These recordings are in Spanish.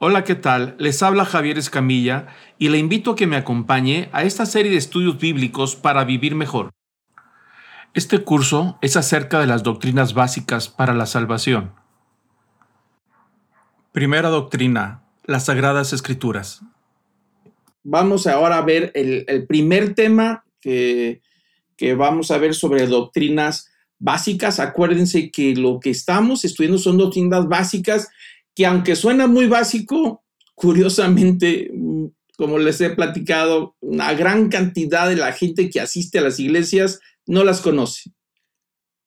Hola, ¿qué tal? Les habla Javier Escamilla y le invito a que me acompañe a esta serie de estudios bíblicos para vivir mejor. Este curso es acerca de las doctrinas básicas para la salvación. Primera doctrina, las Sagradas Escrituras. Vamos ahora a ver el, primer tema que, que vamos a ver sobre doctrinas básicas. Acuérdense que lo que estamos estudiando son doctrinas básicas que aunque suena muy básico, curiosamente, mm, como les he platicado, una gran cantidad de la gente que asiste a las iglesias no las conoce.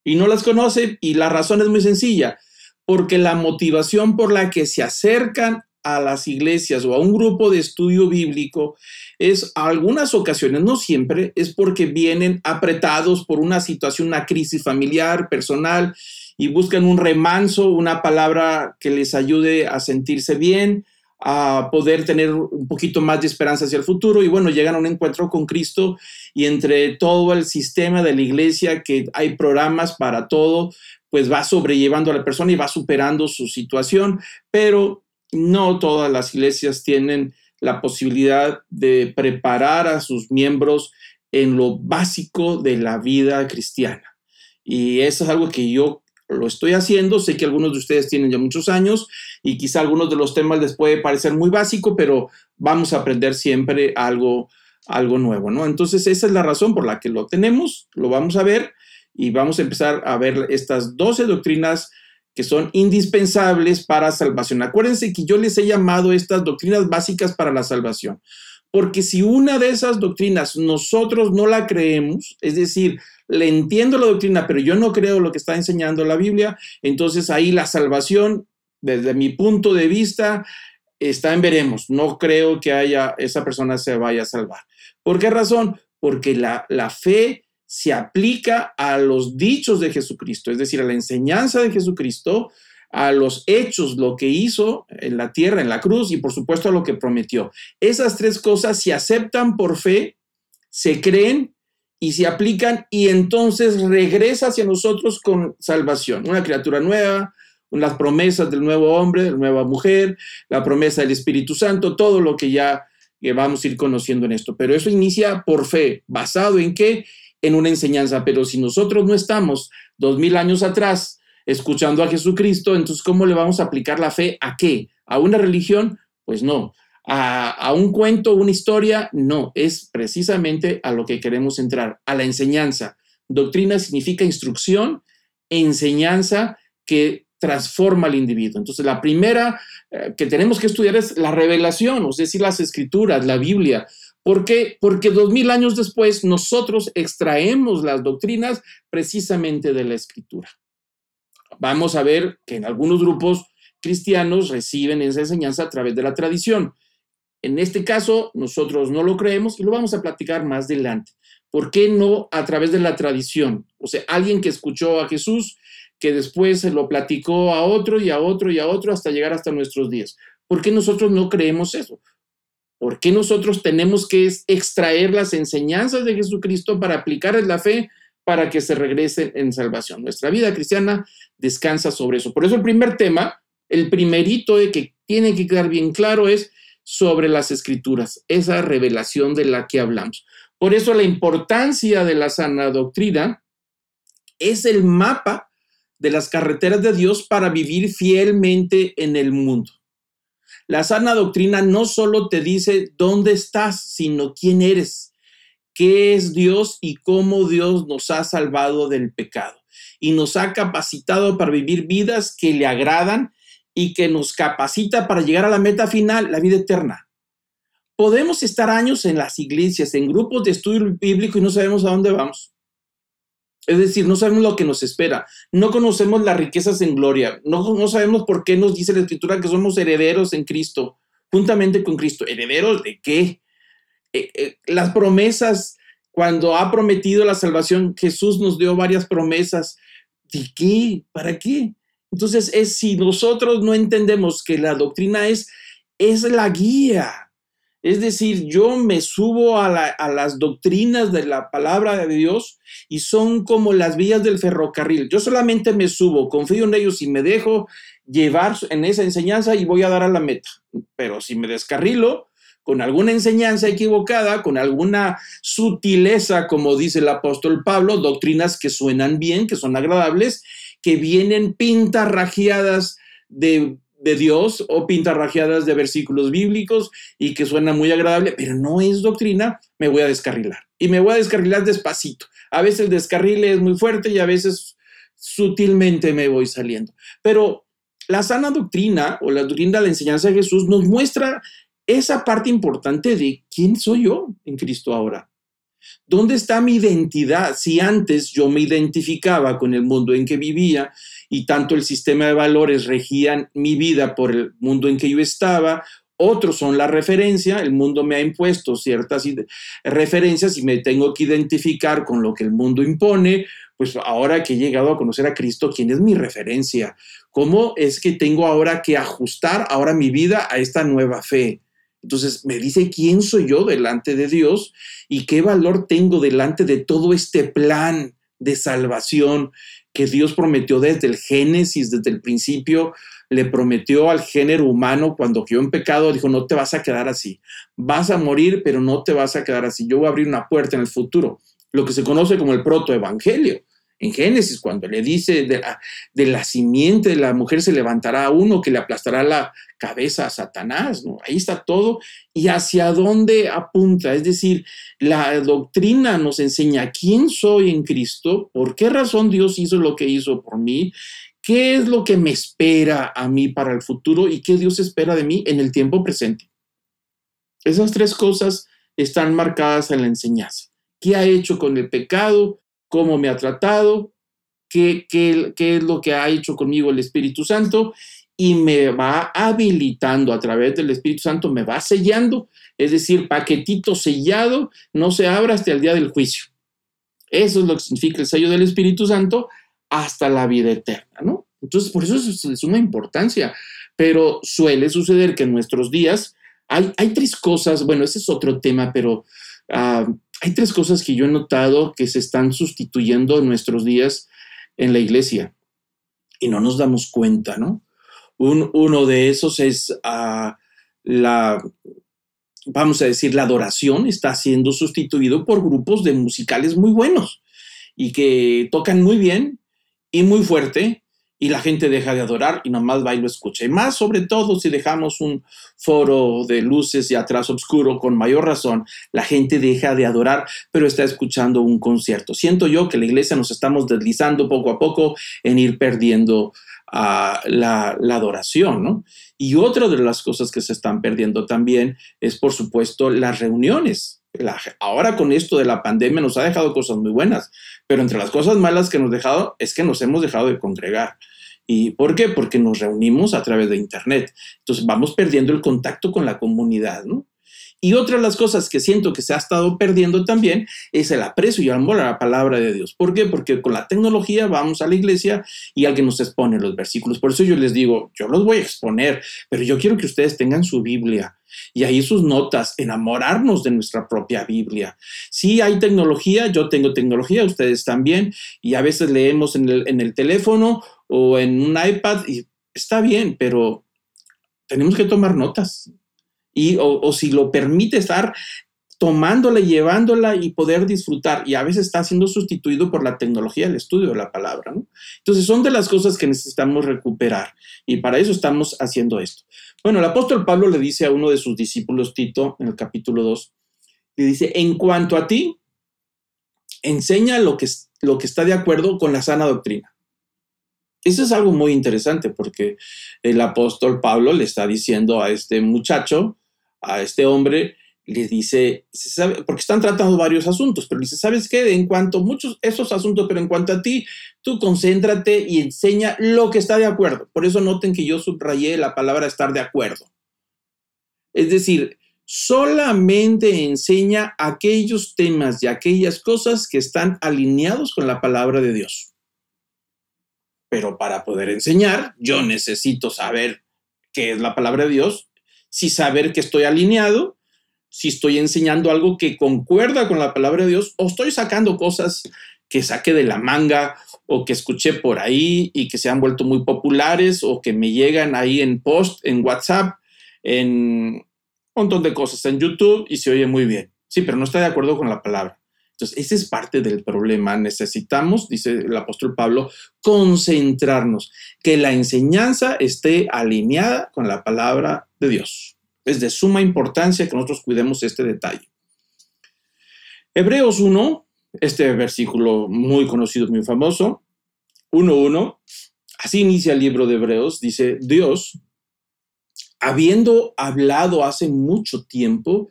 Y no las conoce y la razón es muy sencilla, porque la motivación por la que se acercan a las iglesias o a un grupo de estudio bíblico es algunas ocasiones, no siempre, es porque vienen apretados por una situación, una crisis familiar, personal, y buscan un remanso, una palabra que les ayude a sentirse bien, a poder tener un poquito más de esperanza hacia el futuro y bueno, llegan a un encuentro con Cristo y entre todo el sistema de la iglesia que hay programas para todo, pues va sobrellevando a la persona y va superando su situación, pero no todas las iglesias tienen la posibilidad de preparar a sus miembros en lo básico de la vida cristiana. Y eso es algo que yo lo estoy haciendo. Sé que algunos de ustedes tienen ya muchos años y quizá algunos de los temas les puede parecer muy básico, pero vamos a aprender siempre algo, algo nuevo, ¿no? Entonces, esa es la razón por la que lo tenemos, lo vamos a ver y vamos a empezar a ver estas 12 doctrinas que son indispensables para salvación. Acuérdense que yo les he llamado estas doctrinas básicas para la salvación, porque si una de esas doctrinas nosotros no la creemos, es decir, le entiendo la doctrina, pero yo no creo lo que está enseñando la Biblia, entonces ahí la salvación, desde mi punto de vista, está en veremos. No creo que haya, esa persona se vaya a salvar. ¿Por qué razón? Porque la, la fe se aplica a los dichos de Jesucristo, es decir, a la enseñanza de Jesucristo, a los hechos, lo que hizo en la tierra, en la cruz y por supuesto a lo que prometió. Esas tres cosas se aceptan por fe, se creen y se aplican y entonces regresa hacia nosotros con salvación, una criatura nueva, las promesas del nuevo hombre, de la nueva mujer, la promesa del Espíritu Santo, todo lo que ya vamos a ir conociendo en esto. Pero eso inicia por fe, basado en qué? En una enseñanza. Pero si nosotros no estamos dos mil años atrás escuchando a Jesucristo, entonces ¿cómo le vamos a aplicar la fe a qué? ¿A una religión? Pues no a, un cuento, una historia, no, es precisamente a lo que queremos entrar, a la enseñanza. Doctrina significa instrucción, enseñanza que transforma al individuo. Entonces, la primera eh, que tenemos que estudiar es la revelación, es decir, las escrituras, la Biblia. ¿Por qué? Porque dos mil años después nosotros extraemos las doctrinas precisamente de la escritura. Vamos a ver que en algunos grupos cristianos reciben esa enseñanza a través de la tradición. En este caso, nosotros no lo creemos y lo vamos a platicar más adelante. ¿Por qué no a través de la tradición? O sea, alguien que escuchó a Jesús, que después se lo platicó a otro y a otro y a otro hasta llegar hasta nuestros días. ¿Por qué nosotros no creemos eso? ¿Por qué nosotros tenemos que extraer las enseñanzas de Jesucristo para aplicar la fe para que se regrese en salvación? Nuestra vida cristiana descansa sobre eso. Por eso el primer tema, el primerito que tiene que quedar bien claro es sobre las escrituras, esa revelación de la que hablamos. Por eso la importancia de la sana doctrina es el mapa de las carreteras de Dios para vivir fielmente en el mundo. La sana doctrina no solo te dice dónde estás, sino quién eres, qué es Dios y cómo Dios nos ha salvado del pecado y nos ha capacitado para vivir vidas que le agradan y que nos capacita para llegar a la meta final, la vida eterna. Podemos estar años en las iglesias, en grupos de estudio bíblico y no sabemos a dónde vamos. Es decir, no sabemos lo que nos espera, no conocemos las riquezas en gloria, no, no sabemos por qué nos dice la escritura que somos herederos en Cristo, juntamente con Cristo. ¿Herederos de qué? Eh, eh, las promesas, cuando ha prometido la salvación, Jesús nos dio varias promesas. ¿De qué? ¿Para qué? Entonces, es si nosotros no entendemos que la doctrina es, es la guía, es decir, yo me subo a, a, las doctrinas de la palabra de Dios y son como las vías del ferrocarril. Yo solamente me subo, confío en ellos y me dejo llevar en esa enseñanza y voy a dar a la meta. Pero si me descarrilo con alguna enseñanza equivocada, con alguna sutileza, como dice el apóstol Pablo, doctrinas que suenan bien, que son agradables, que vienen pintarrajeadas de, de Dios o pintarrajeadas de versículos bíblicos y que suenan muy agradable, pero no es doctrina, me voy a descarrilar. Y me voy a descarrilar despacito. A veces el descarrile es muy fuerte y a veces sutilmente me voy saliendo. Pero la sana doctrina o la doctrina de la enseñanza de Jesús nos muestra esa parte importante de quién soy yo en Cristo ahora. ¿Dónde está mi identidad? Si antes yo me identificaba con el mundo en que vivía y tanto el sistema de valores regían mi vida por el mundo en que yo estaba, otros son la referencia, el mundo me ha impuesto ciertas referencias y me tengo que identificar con lo que el mundo impone, pues ahora que he llegado a conocer a Cristo, ¿quién es mi referencia? ¿Cómo es que tengo ahora que ajustar ahora mi vida a esta nueva fe? Entonces me dice quién soy yo delante de Dios y qué valor tengo delante de todo este plan de salvación que Dios prometió desde el Génesis, desde el principio, le prometió al género humano cuando quedó en pecado, dijo, no te vas a quedar así, vas a morir, pero no te vas a quedar así, yo voy a abrir una puerta en el futuro, lo que se conoce como el protoevangelio en Génesis, cuando le dice de la, simiente de la mujer se levantará uno que le aplastará la cabeza a Satanás, ¿no? Ahí está todo y hacia dónde apunta. Es decir, la doctrina nos enseña quién soy en Cristo, por qué razón Dios hizo lo que hizo por mí, qué es lo que me espera a mí para el futuro y qué Dios espera de mí en el tiempo presente. Esas tres cosas están marcadas en la enseñanza. ¿Qué ha hecho con el pecado? Cómo me ha tratado, qué, qué, qué es lo que ha hecho conmigo el Espíritu Santo y me va habilitando a través del Espíritu Santo, me va sellando, es decir, paquetito sellado, no se abra hasta el día del juicio. Eso es lo que significa el sello del Espíritu Santo hasta la vida eterna, ¿no? Entonces, por eso es, es una importancia, pero suele suceder que en nuestros días hay, hay tres cosas, bueno, ese es otro tema, pero uh, hay tres cosas que yo he notado que se están sustituyendo en nuestros días en la iglesia y no nos damos cuenta, ¿no? uno de esos es ah, la, vamos a decir, la adoración está siendo sustituido por grupos de musicales muy buenos y que tocan muy bien y muy fuerte y la gente deja de adorar y nomás va y lo escucha. Y más sobre todo si dejamos un foro de luces y atrás oscuro, con mayor razón, la gente deja de adorar, pero está escuchando un concierto. Siento yo que la iglesia nos estamos deslizando poco a poco en ir perdiendo uh, la, la, adoración, ¿no? Y otra de las cosas que se están perdiendo también es, por supuesto, las reuniones. Ahora con esto de la pandemia nos ha dejado cosas muy buenas, pero entre las cosas malas que nos ha dejado es que nos hemos dejado de congregar. ¿Y por qué? Porque nos reunimos a través de Internet. Entonces vamos perdiendo el contacto con la comunidad, ¿no? Y otra de las cosas que siento que se ha estado perdiendo también es el aprecio y el amor a la palabra de Dios. ¿Por qué? Porque con la tecnología vamos a la iglesia y alguien nos expone los versículos. Por eso yo les digo, yo los voy a exponer, pero yo quiero que ustedes tengan su Biblia y ahí sus notas, enamorarnos de nuestra propia Biblia. Si hay tecnología, yo tengo tecnología, ustedes también, y a veces leemos en el, en el teléfono o en un iPad y está bien, pero tenemos que tomar notas. Y, o, si lo permite estar tomándola, llevándola y poder disfrutar. Y a veces está siendo sustituido por la tecnología, el estudio de la palabra. Entonces son de las cosas que necesitamos recuperar. Y para eso estamos haciendo esto. Bueno, el apóstol Pablo le dice a uno de sus discípulos, Tito, en el capítulo 2, le dice, en cuanto a ti, enseña lo que, lo que está de acuerdo con la sana doctrina. Eso es algo muy interesante porque el apóstol Pablo le está diciendo a este muchacho, a este hombre, le dice, porque están tratando varios asuntos, pero dice, ¿sabes qué? En cuanto a muchos esos asuntos, pero en cuanto a ti, tú concéntrate y enseña lo que está de acuerdo. Por eso noten que yo subrayé la palabra estar de acuerdo. Es decir, solamente enseña aquellos temas y aquellas cosas que están alineados con la palabra de Dios. Pero para poder enseñar, yo necesito saber qué es la palabra de Dios, si saber que estoy alineado, si estoy enseñando algo que concuerda con la palabra de Dios o estoy sacando cosas que saque de la manga o que escuché por ahí y que se han vuelto muy populares o que me llegan ahí en post, en WhatsApp, en un montón de cosas, en YouTube y se oye muy bien. Sí, pero no está de acuerdo con la palabra. Entonces, ese es parte del problema. Necesitamos, dice el apóstol Pablo, concentrarnos, que la enseñanza esté alineada con la palabra de Dios. Es de suma importancia que nosotros cuidemos este detalle. Hebreos 1, este versículo muy conocido, muy famoso, 1.1, así inicia el libro de Hebreos, dice, Dios, habiendo hablado hace mucho tiempo,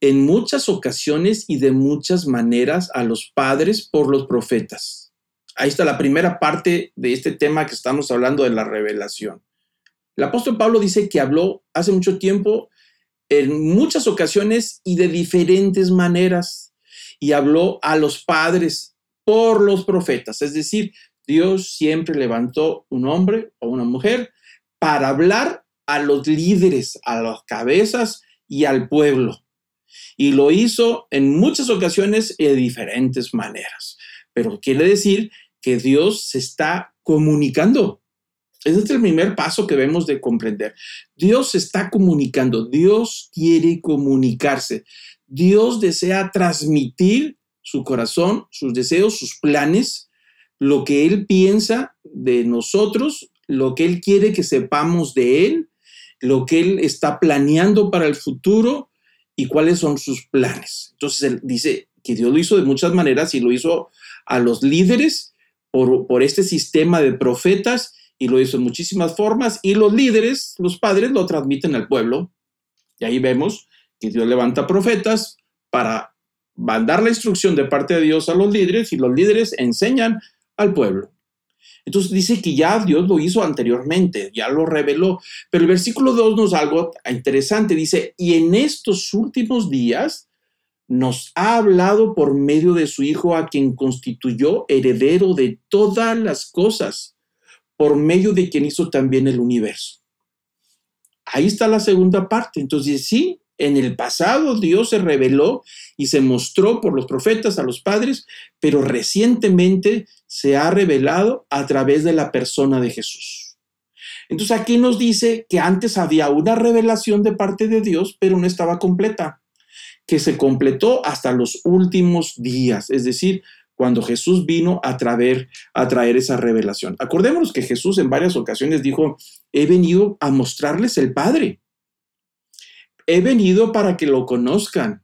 en muchas ocasiones y de muchas maneras a los padres por los profetas. Ahí está la primera parte de este tema que estamos hablando de la revelación. El apóstol Pablo dice que habló hace mucho tiempo en muchas ocasiones y de diferentes maneras. Y habló a los padres por los profetas. Es decir, Dios siempre levantó un hombre o una mujer para hablar a los líderes, a las cabezas y al pueblo y lo hizo en muchas ocasiones y de diferentes maneras. Pero quiere decir que Dios se está comunicando. Ese es el primer paso que debemos de comprender. Dios se está comunicando, Dios quiere comunicarse, Dios desea transmitir su corazón, sus deseos, sus planes, lo que Él piensa de nosotros, lo que Él quiere que sepamos de Él, lo que Él está planeando para el futuro, y cuáles son sus planes. Entonces él dice que Dios lo hizo de muchas maneras y lo hizo a los líderes por, por este sistema de profetas y lo hizo en muchísimas formas y los líderes, los padres, lo transmiten al pueblo. Y ahí vemos que Dios levanta profetas para mandar la instrucción de parte de Dios a los líderes y los líderes enseñan al pueblo. Entonces dice que ya Dios lo hizo anteriormente, ya lo reveló. Pero el versículo 2 nos algo interesante. Dice, y en estos últimos días nos ha hablado por medio de su Hijo a quien constituyó heredero de todas las cosas, por medio de quien hizo también el universo. Ahí está la segunda parte. Entonces, sí, en el pasado Dios se reveló y se mostró por los profetas a los padres, pero recientemente se ha revelado a través de la persona de Jesús. Entonces aquí nos dice que antes había una revelación de parte de Dios, pero no estaba completa, que se completó hasta los últimos días, es decir, cuando Jesús vino a traer, a traer esa revelación. Acordémonos que Jesús en varias ocasiones dijo, he venido a mostrarles el Padre. He venido para que lo conozcan.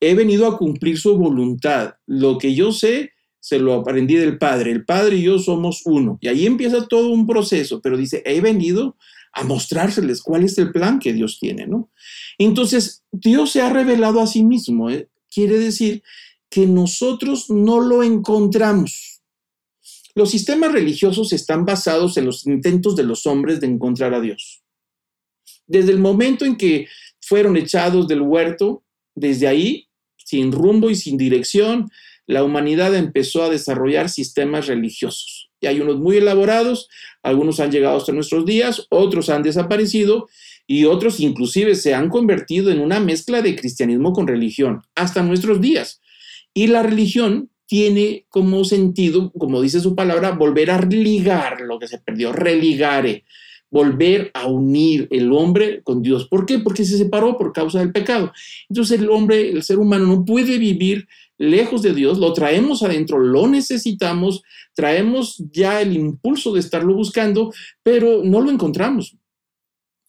He venido a cumplir su voluntad. Lo que yo sé, se lo aprendí del Padre. El Padre y yo somos uno. Y ahí empieza todo un proceso, pero dice, he venido a mostrárseles cuál es el plan que Dios tiene, ¿no? Entonces, Dios se ha revelado a sí mismo. ¿eh? Quiere decir que nosotros no lo encontramos. Los sistemas religiosos están basados en los intentos de los hombres de encontrar a Dios. Desde el momento en que fueron echados del huerto. Desde ahí, sin rumbo y sin dirección, la humanidad empezó a desarrollar sistemas religiosos. Y hay unos muy elaborados, algunos han llegado hasta nuestros días, otros han desaparecido y otros inclusive se han convertido en una mezcla de cristianismo con religión, hasta nuestros días. Y la religión tiene como sentido, como dice su palabra, volver a ligar lo que se perdió, religare, volver a unir el hombre con Dios. ¿Por qué? Porque se separó por causa del pecado. Entonces el hombre, el ser humano no puede vivir lejos de Dios, lo traemos adentro, lo necesitamos, traemos ya el impulso de estarlo buscando, pero no lo encontramos.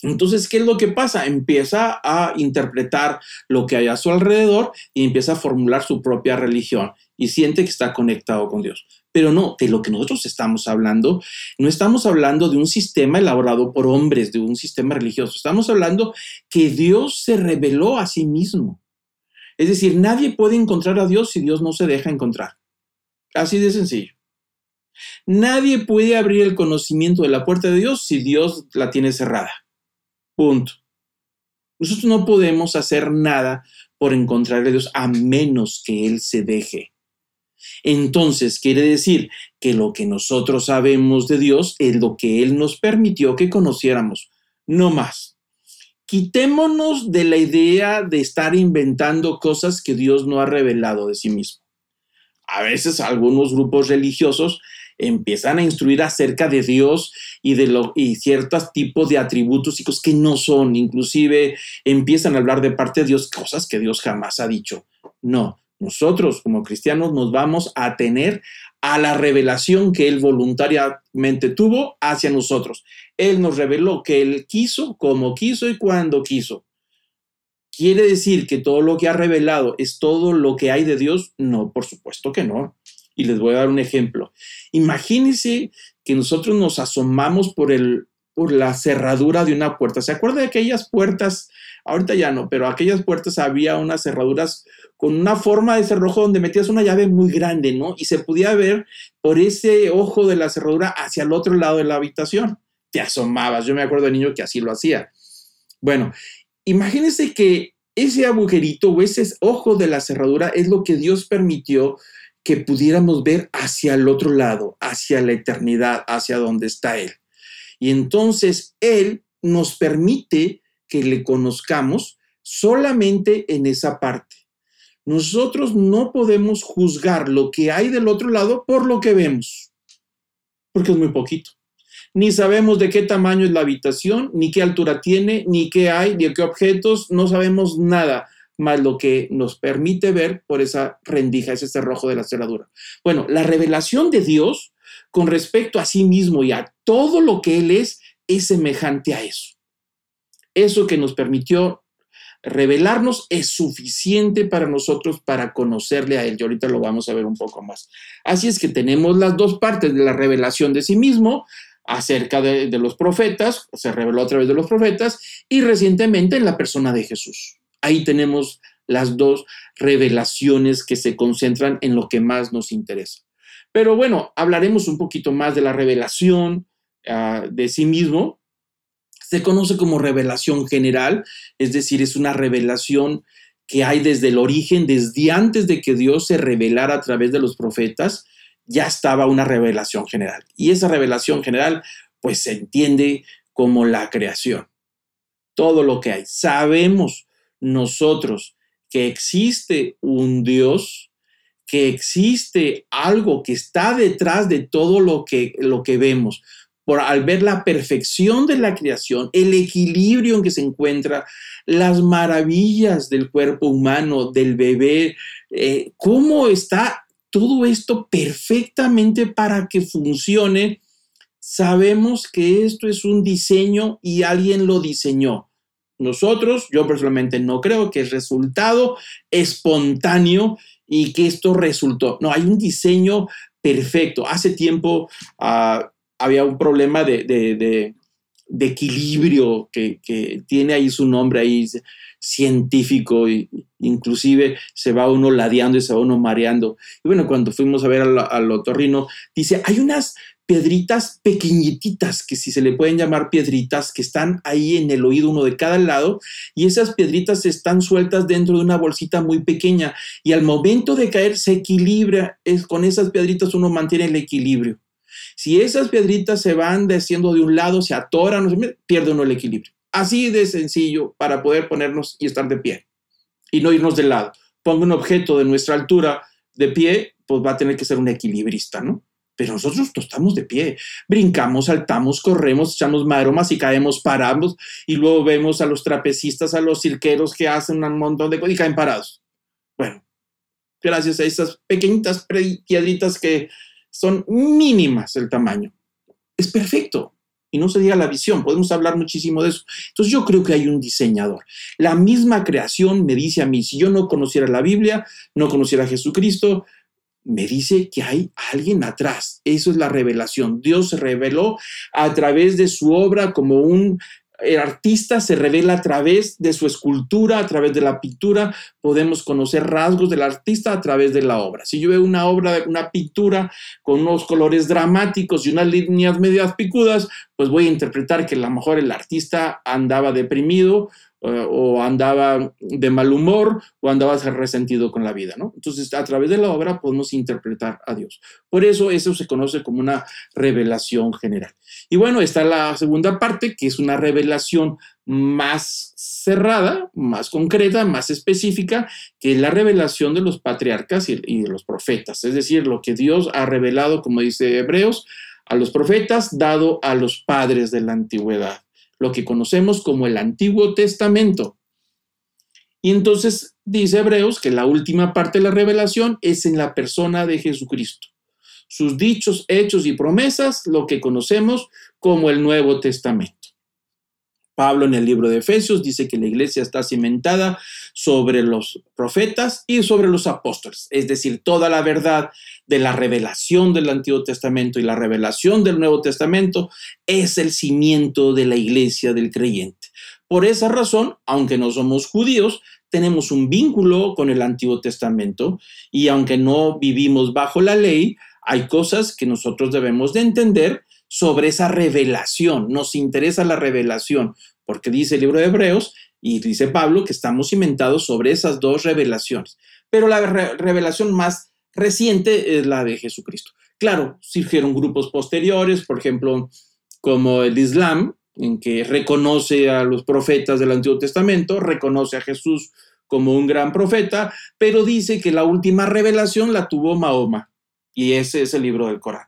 Entonces, ¿qué es lo que pasa? Empieza a interpretar lo que hay a su alrededor y empieza a formular su propia religión y siente que está conectado con Dios. Pero no, de lo que nosotros estamos hablando, no estamos hablando de un sistema elaborado por hombres, de un sistema religioso. Estamos hablando que Dios se reveló a sí mismo. Es decir, nadie puede encontrar a Dios si Dios no se deja encontrar. Así de sencillo. Nadie puede abrir el conocimiento de la puerta de Dios si Dios la tiene cerrada. Punto. Nosotros no podemos hacer nada por encontrar a Dios a menos que Él se deje. Entonces quiere decir que lo que nosotros sabemos de Dios es lo que Él nos permitió que conociéramos, no más. Quitémonos de la idea de estar inventando cosas que Dios no ha revelado de sí mismo. a veces algunos grupos religiosos empiezan a instruir acerca de Dios y de ciertos tipos de atributos y cosas que no son, inclusive empiezan a hablar de parte de Dios cosas que Dios jamás ha dicho. No, nosotros como cristianos nos vamos a tener a la revelación que Él voluntariamente tuvo hacia nosotros. Él nos reveló que Él quiso, como quiso y cuando quiso. ¿Quiere decir que todo lo que ha revelado es todo lo que hay de Dios? No, por supuesto que no. Y les voy a dar un ejemplo. Imagínense que nosotros nos asomamos por, el, por la cerradura de una puerta. ¿Se acuerda de aquellas puertas? Ahorita ya no, pero aquellas puertas había unas cerraduras con una forma de cerrojo donde metías una llave muy grande, ¿no? Y se podía ver por ese ojo de la cerradura hacia el otro lado de la habitación. Te asomabas. Yo me acuerdo de niño que así lo hacía. Bueno, imagínense que ese agujerito o ese ojo de la cerradura es lo que Dios permitió que pudiéramos ver hacia el otro lado, hacia la eternidad, hacia donde está Él. Y entonces Él nos permite que le conozcamos solamente en esa parte. Nosotros no podemos juzgar lo que hay del otro lado por lo que vemos, porque es muy poquito. Ni sabemos de qué tamaño es la habitación, ni qué altura tiene, ni qué hay, ni qué objetos, no sabemos nada más lo que nos permite ver por esa rendija, ese cerrojo de la cerradura. Bueno, la revelación de Dios con respecto a sí mismo y a todo lo que Él es, es semejante a eso. Eso que nos permitió revelarnos es suficiente para nosotros para conocerle a Él. Y ahorita lo vamos a ver un poco más. Así es que tenemos las dos partes de la revelación de sí mismo acerca de, de los profetas, se reveló a través de los profetas, y recientemente en la persona de Jesús. Ahí tenemos las dos revelaciones que se concentran en lo que más nos interesa. Pero bueno, hablaremos un poquito más de la revelación ah, de sí mismo. Se conoce como revelación general, es decir, es una revelación que hay desde el origen, desde antes de que Dios se revelara a través de los profetas, ya estaba una revelación general. Y esa revelación general, pues se entiende como la creación. Todo lo que hay. Sabemos nosotros que existe un Dios, que existe algo que está detrás de todo lo que, lo que vemos. Por, al ver la perfección de la creación, el equilibrio en que se encuentra, las maravillas del cuerpo humano, del bebé, eh, cómo está todo esto perfectamente para que funcione, sabemos que esto es un diseño y alguien lo diseñó. Nosotros, yo personalmente no creo que es resultado espontáneo y que esto resultó. No, hay un diseño perfecto. Hace tiempo ah, había un problema de, equilibrio que, tiene ahí su nombre ahí científico, y, inclusive se va uno ladeando y se va uno mareando. Y bueno, cuando fuimos a ver al, al otorrino, dice, hay unas piedritas pequeñititas, que si se le pueden llamar piedritas, que están ahí en el oído uno de cada lado, y esas piedritas están sueltas dentro de una bolsita muy pequeña, y al momento de caer se equilibra, es, con esas piedritas uno mantiene el equilibrio. Si esas piedritas se van desciendo de un lado, se atoran, pierde uno el equilibrio. Así de sencillo para poder ponernos y estar de pie y no irnos de lado. Ponga un objeto de nuestra altura de pie, pues va a tener que ser un equilibrista, ¿no? pero nosotros estamos de pie, brincamos, saltamos, corremos, echamos maromas y caemos, paramos y luego vemos a los trapecistas, a los cirqueros que hacen un montón de cosas y caen parados. Bueno, gracias a esas pequeñitas piedritas que son mínimas el tamaño. Es perfecto. Y no se diga la visión, podemos hablar muchísimo de eso. Entonces yo creo que hay un diseñador. La misma creación me dice a mí, si yo no conociera la Biblia, no conociera a Jesucristo, me dice que hay alguien atrás. Eso es la revelación. Dios se reveló a través de su obra como un el artista se revela a través de su escultura, a través de la pintura. Podemos conocer rasgos del artista a través de la obra. Si yo veo una obra, una pintura con unos colores dramáticos y unas líneas medias picudas, pues voy a interpretar que a lo mejor el artista andaba deprimido o andaba de mal humor o andaba resentido con la vida, ¿no? Entonces, a través de la obra podemos interpretar a Dios. Por eso eso se conoce como una revelación general. Y bueno, está la segunda parte, que es una revelación más cerrada, más concreta, más específica, que es la revelación de los patriarcas y, de los profetas. Es decir, lo que Dios ha revelado, como dice Hebreos, a los profetas, dado a los padres de la antigüedad lo que conocemos como el Antiguo Testamento. Y entonces dice Hebreos que la última parte de la revelación es en la persona de Jesucristo. Sus dichos, hechos y promesas, lo que conocemos como el Nuevo Testamento. Pablo en el libro de Efesios dice que la iglesia está cimentada sobre los profetas y sobre los apóstoles, es decir, toda la verdad de la revelación del Antiguo Testamento y la revelación del Nuevo Testamento es el cimiento de la iglesia del creyente. Por esa razón, aunque no somos judíos, tenemos un vínculo con el Antiguo Testamento y aunque no vivimos bajo la ley, hay cosas que nosotros debemos de entender sobre esa revelación. Nos interesa la revelación, porque dice el libro de Hebreos y dice Pablo que estamos cimentados sobre esas dos revelaciones. Pero la revelación más reciente es la de Jesucristo. Claro, surgieron grupos posteriores, por ejemplo, como el Islam, en que reconoce a los profetas del Antiguo Testamento, reconoce a Jesús como un gran profeta, pero dice que la última revelación la tuvo Mahoma, y ese es el libro del Corán.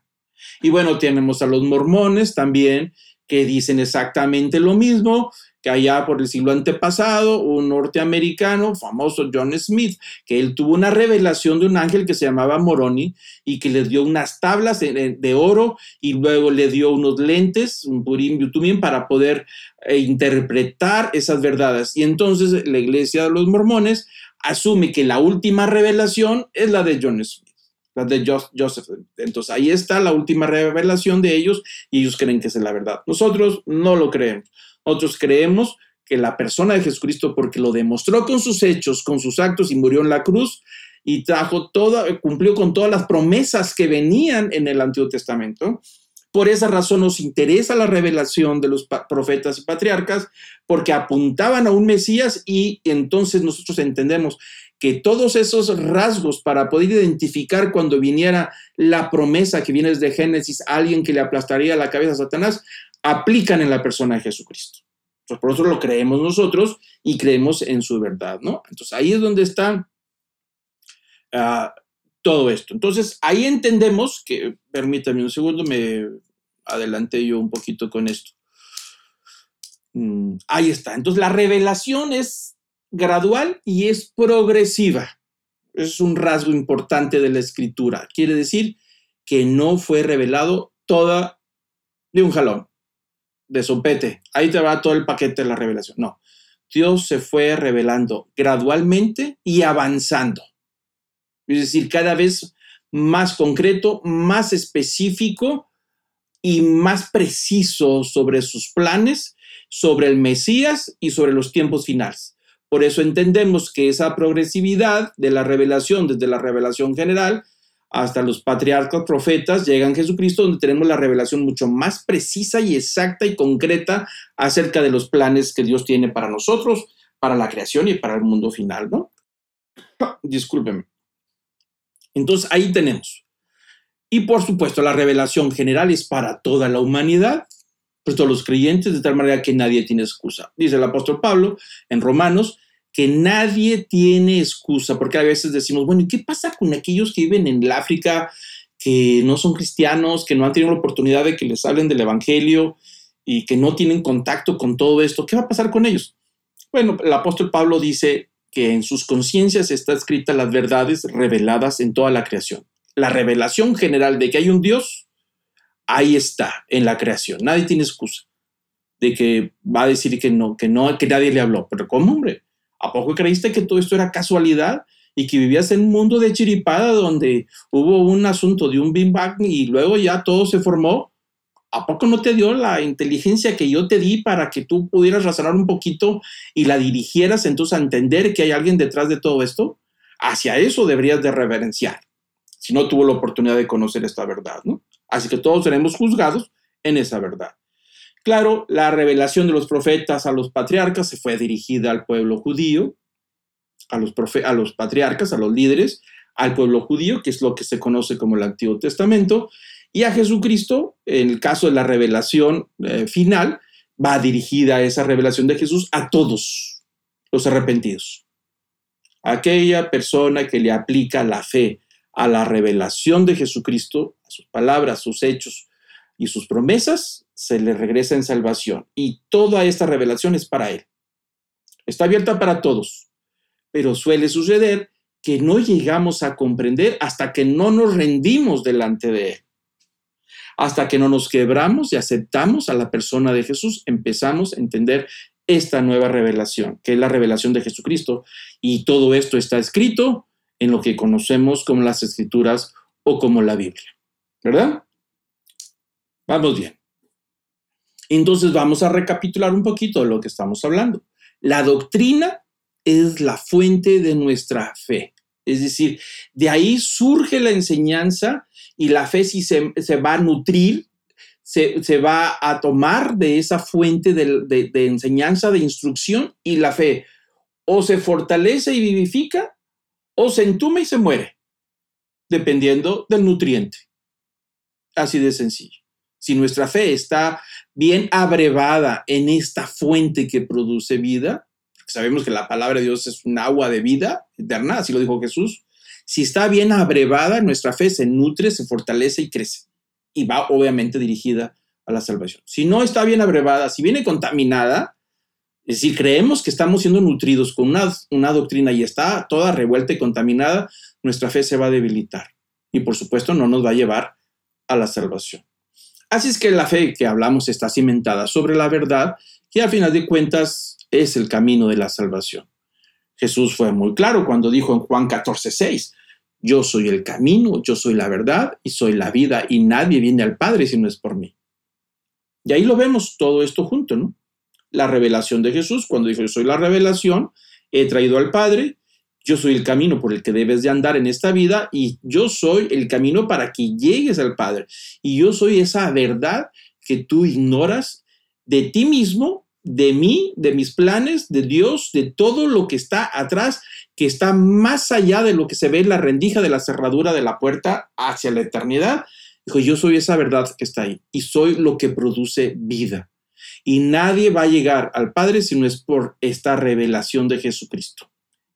Y bueno, tenemos a los mormones también, que dicen exactamente lo mismo, que allá por el siglo antepasado, un norteamericano famoso, John Smith, que él tuvo una revelación de un ángel que se llamaba Moroni y que le dio unas tablas de, oro y luego le dio unos lentes, un purim yutumim, para poder eh, interpretar esas verdades. Y entonces la iglesia de los mormones asume que la última revelación es la de John Smith la de Joseph. Entonces ahí está la última revelación de ellos y ellos creen que es la verdad. Nosotros no lo creemos. Nosotros creemos que la persona de Jesucristo, porque lo demostró con sus hechos, con sus actos y murió en la cruz y trajo toda, cumplió con todas las promesas que venían en el Antiguo Testamento. Por esa razón nos interesa la revelación de los profetas y patriarcas, porque apuntaban a un Mesías y entonces nosotros entendemos que todos esos rasgos para poder identificar cuando viniera la promesa que viene desde Génesis, alguien que le aplastaría la cabeza a Satanás, aplican en la persona de Jesucristo. Entonces, por eso lo creemos nosotros y creemos en su verdad, ¿no? Entonces, ahí es donde está ah, todo esto. Entonces, ahí entendemos que, permítame un segundo, me adelanté yo un poquito con esto. Mm, ahí está. Entonces, la revelación es gradual y es progresiva. Es un rasgo importante de la escritura. Quiere decir que no fue revelado toda de un jalón, de sopete. Ahí te va todo el paquete de la revelación. No. Dios se fue revelando gradualmente y avanzando. Es decir, cada vez más concreto, más específico y más preciso sobre sus planes, sobre el Mesías y sobre los tiempos finales. Por eso entendemos que esa progresividad de la revelación, desde la revelación general hasta los patriarcas, profetas, llegan Jesucristo, donde tenemos la revelación mucho más precisa y exacta y concreta acerca de los planes que Dios tiene para nosotros, para la creación y para el mundo final, ¿no? Discúlpenme. Entonces ahí tenemos. Y por supuesto, la revelación general es para toda la humanidad, pues todos los creyentes, de tal manera que nadie tiene excusa. Dice el apóstol Pablo en Romanos que nadie tiene excusa, porque a veces decimos, bueno, ¿y qué pasa con aquellos que viven en el África, que no son cristianos, que no han tenido la oportunidad de que les hablen del Evangelio y que no tienen contacto con todo esto? ¿Qué va a pasar con ellos? Bueno, el apóstol Pablo dice que en sus conciencias está escrita las verdades reveladas en toda la creación. La revelación general de que hay un Dios ahí está en la creación. Nadie tiene excusa de que va a decir que no, que no, que nadie le habló. Pero ¿cómo, hombre? ¿A poco creíste que todo esto era casualidad y que vivías en un mundo de chiripada donde hubo un asunto de un Big y luego ya todo se formó? ¿A poco no te dio la inteligencia que yo te di para que tú pudieras razonar un poquito y la dirigieras entonces a entender que hay alguien detrás de todo esto? Hacia eso deberías de reverenciar, si no tuvo la oportunidad de conocer esta verdad, ¿no? Así que todos seremos juzgados en esa verdad. Claro, la revelación de los profetas a los patriarcas se fue dirigida al pueblo judío, a los, a los patriarcas, a los líderes, al pueblo judío, que es lo que se conoce como el Antiguo Testamento, y a Jesucristo, en el caso de la revelación eh, final, va dirigida esa revelación de Jesús a todos los arrepentidos. Aquella persona que le aplica la fe a la revelación de Jesucristo, a sus palabras, sus hechos y sus promesas, se le regresa en salvación. Y toda esta revelación es para él. Está abierta para todos, pero suele suceder que no llegamos a comprender hasta que no nos rendimos delante de él hasta que no nos quebramos y aceptamos a la persona de Jesús, empezamos a entender esta nueva revelación, que es la revelación de Jesucristo. Y todo esto está escrito en lo que conocemos como las escrituras o como la Biblia. ¿Verdad? Vamos bien. Entonces vamos a recapitular un poquito de lo que estamos hablando. La doctrina es la fuente de nuestra fe. Es decir, de ahí surge la enseñanza y la fe si se, va a nutrir, se, va a tomar de esa fuente de, enseñanza, de instrucción, y la fe o se fortalece y vivifica, o se entume y se muere, dependiendo del nutriente. Así de sencillo. Si nuestra fe está bien abrevada en esta fuente que produce vida, sabemos que la palabra de Dios es un agua de vida eterna, así lo dijo Jesús, si está bien abrevada, nuestra fe se nutre, se fortalece y crece. Y va obviamente dirigida a la salvación. Si no está bien abrevada, si viene contaminada, es decir, creemos que estamos siendo nutridos con una, una doctrina y está toda revuelta y contaminada, nuestra fe se va a debilitar. Y por supuesto no nos va a llevar a la salvación. Así es que la fe que hablamos está cimentada sobre la verdad, que al final de cuentas es el camino de la salvación. Jesús fue muy claro cuando dijo en Juan 14, 6, yo soy el camino, yo soy la verdad y soy la vida y nadie viene al Padre si no es por mí. Y ahí lo vemos todo esto junto, ¿no? La revelación de Jesús, cuando dijo yo soy la revelación, he traído al Padre, yo soy el camino por el que debes de andar en esta vida y yo soy el camino para que llegues al Padre. Y yo soy esa verdad que tú ignoras de ti mismo de mí, de mis planes, de Dios, de todo lo que está atrás, que está más allá de lo que se ve en la rendija de la cerradura de la puerta hacia la eternidad. Dijo, yo soy esa verdad que está ahí y soy lo que produce vida. Y nadie va a llegar al Padre si no es por esta revelación de Jesucristo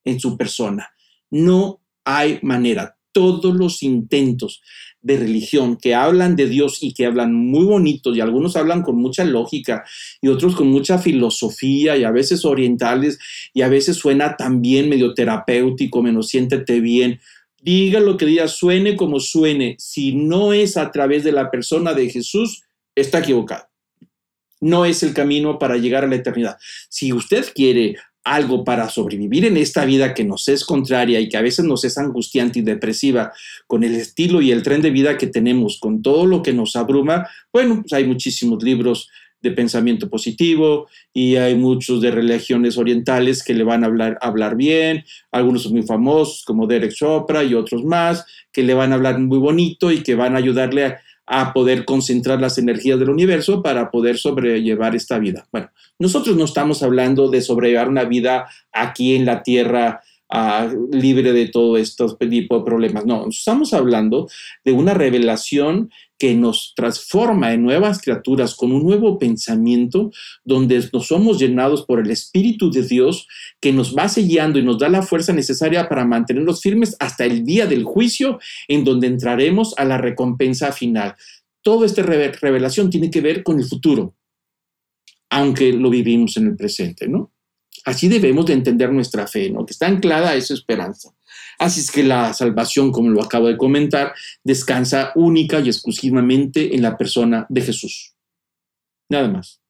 en su persona. No hay manera. Todos los intentos de religión que hablan de Dios y que hablan muy bonito y algunos hablan con mucha lógica y otros con mucha filosofía y a veces orientales y a veces suena también medio terapéutico, menos siéntete bien. Diga lo que diga, suene como suene. Si no es a través de la persona de Jesús, está equivocado. No es el camino para llegar a la eternidad. Si usted quiere algo para sobrevivir en esta vida que nos es contraria y que a veces nos es angustiante y depresiva, con el estilo y el tren de vida que tenemos, con todo lo que nos abruma, bueno, pues hay muchísimos libros de pensamiento positivo y hay muchos de religiones orientales que le van a hablar, hablar bien, algunos muy famosos como Derek Chopra y otros más, que le van a hablar muy bonito y que van a ayudarle a, a poder concentrar las energías del universo para poder sobrellevar esta vida. Bueno, nosotros no estamos hablando de sobrellevar una vida aquí en la Tierra libre de todo este tipo de problemas. No, estamos hablando de una revelación que nos transforma en nuevas criaturas con un nuevo pensamiento donde nos somos llenados por el Espíritu de Dios que nos va sellando y nos da la fuerza necesaria para mantenernos firmes hasta el día del juicio en donde entraremos a la recompensa final. Toda esta revelación tiene que ver con el futuro, aunque lo vivimos en el presente, ¿no? Así debemos de entender nuestra fe, ¿no? Que está anclada a esa esperanza. Así es que la salvación, como lo acabo de comentar, descansa única y exclusivamente en la persona de Jesús. Nada más.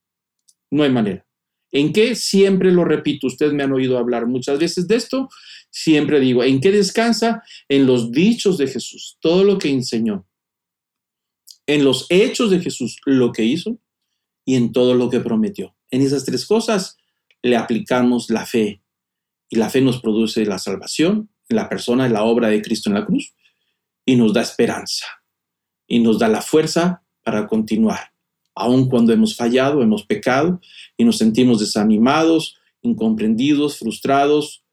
No hay manera. ¿En qué? Siempre lo repito, ustedes me han oído hablar muchas veces de esto, siempre digo, ¿en qué descansa? En los dichos de Jesús, todo lo que enseñó, en los hechos de Jesús, lo que hizo y en todo lo que prometió. En esas tres cosas le aplicamos la fe y la fe nos produce la salvación la persona, la obra de Cristo en la cruz y nos da esperanza y nos da la fuerza para continuar aun cuando hemos fallado, hemos pecado y nos sentimos desanimados, incomprendidos, frustrados,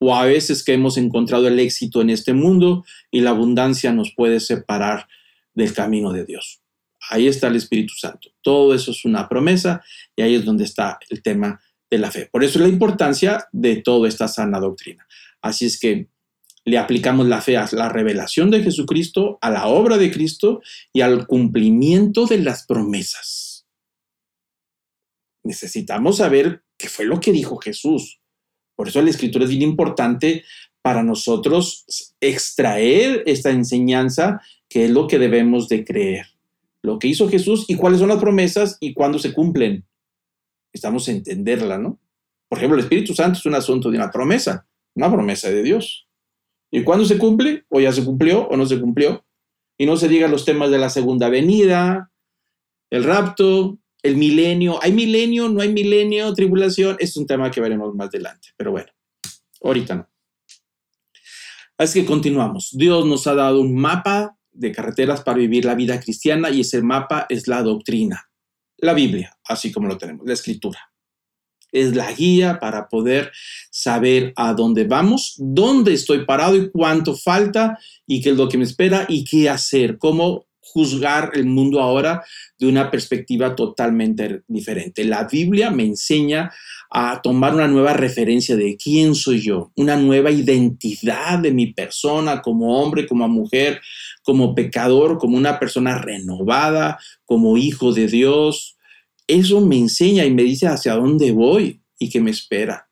o a veces que hemos encontrado el éxito en este mundo y la abundancia nos puede separar del camino de Dios. Ahí está el Espíritu Santo. Todo eso es una promesa y ahí es donde está el tema de la fe. Por eso la importancia de toda esta sana doctrina. Así es que le aplicamos la fe a la revelación de Jesucristo, a la obra de Cristo y al cumplimiento de las promesas. Necesitamos saber qué fue lo que dijo Jesús. Por eso la escritura es bien importante para nosotros extraer esta enseñanza que es lo que debemos de creer. Lo que hizo Jesús y cuáles son las promesas y cuándo se cumplen. Estamos a entenderla, ¿no? Por ejemplo, el Espíritu Santo es un asunto de una promesa, una promesa de Dios. ¿Y cuándo se cumple? O ya se cumplió o no se cumplió. Y no se digan los temas de la segunda venida, el rapto, el milenio. ¿Hay milenio? ¿No hay milenio? ¿Tribulación? Es un tema que veremos más adelante. Pero bueno, ahorita no. Así que continuamos. Dios nos ha dado un mapa de carreteras para vivir la vida cristiana y ese mapa es la doctrina, la Biblia, así como lo tenemos, la escritura es la guía para poder saber a dónde vamos, dónde estoy parado y cuánto falta y qué es lo que me espera y qué hacer, cómo juzgar el mundo ahora de una perspectiva totalmente diferente. La Biblia me enseña a tomar una nueva referencia de quién soy yo, una nueva identidad de mi persona como hombre, como mujer, como pecador, como una persona renovada, como hijo de Dios, eso me enseña y me dice hacia dónde voy y qué me espera.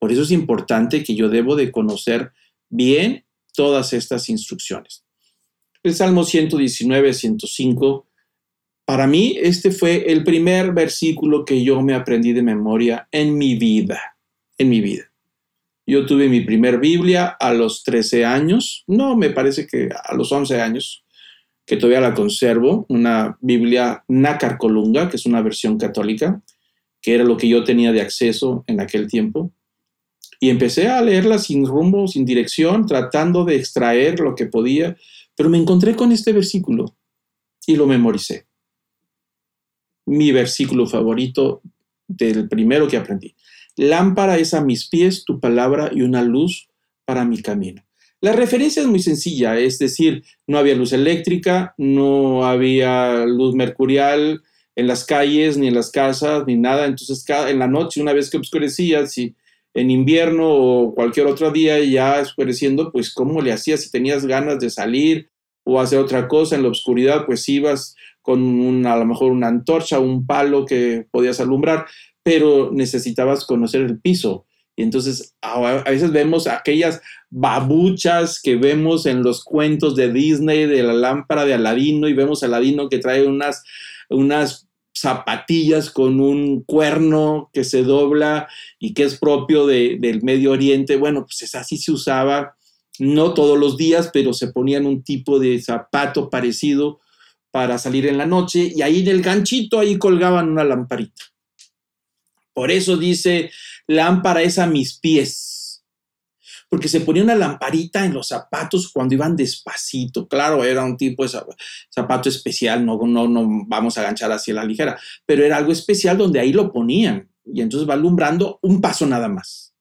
Por eso es importante que yo debo de conocer bien todas estas instrucciones. El Salmo 119, 105, para mí este fue el primer versículo que yo me aprendí de memoria en mi vida, en mi vida. Yo tuve mi primer Biblia a los 13 años, no, me parece que a los 11 años, que todavía la conservo, una Biblia Nácar Colunga, que es una versión católica, que era lo que yo tenía de acceso en aquel tiempo. Y empecé a leerla sin rumbo, sin dirección, tratando de extraer lo que podía, pero me encontré con este versículo y lo memoricé. Mi versículo favorito del primero que aprendí. Lámpara es a mis pies tu palabra y una luz para mi camino. La referencia es muy sencilla, es decir, no había luz eléctrica, no había luz mercurial en las calles, ni en las casas, ni nada. Entonces, en la noche, una vez que oscurecía, si en invierno o cualquier otro día ya oscureciendo, pues cómo le hacías si tenías ganas de salir o hacer otra cosa en la oscuridad, pues ibas con a lo mejor una antorcha, un palo que podías alumbrar, pero necesitabas conocer el piso. Y entonces a veces vemos aquellas babuchas que vemos en los cuentos de Disney de la lámpara de Aladino y vemos a Aladino que trae unas, unas zapatillas con un cuerno que se dobla y que es propio del Medio Oriente. Bueno, pues es así se usaba, no todos los días, pero se ponían un tipo de zapato parecido para salir en la noche y ahí en el ganchito ahí colgaban una lamparita. Por eso dice lámpara es a mis pies. Porque se ponía una lamparita en los zapatos cuando iban despacito. Claro, era un tipo de zapato especial, no, no, no vamos a aganchar así a la ligera, pero era algo especial donde ahí lo ponían. Y entonces va alumbrando un paso nada más.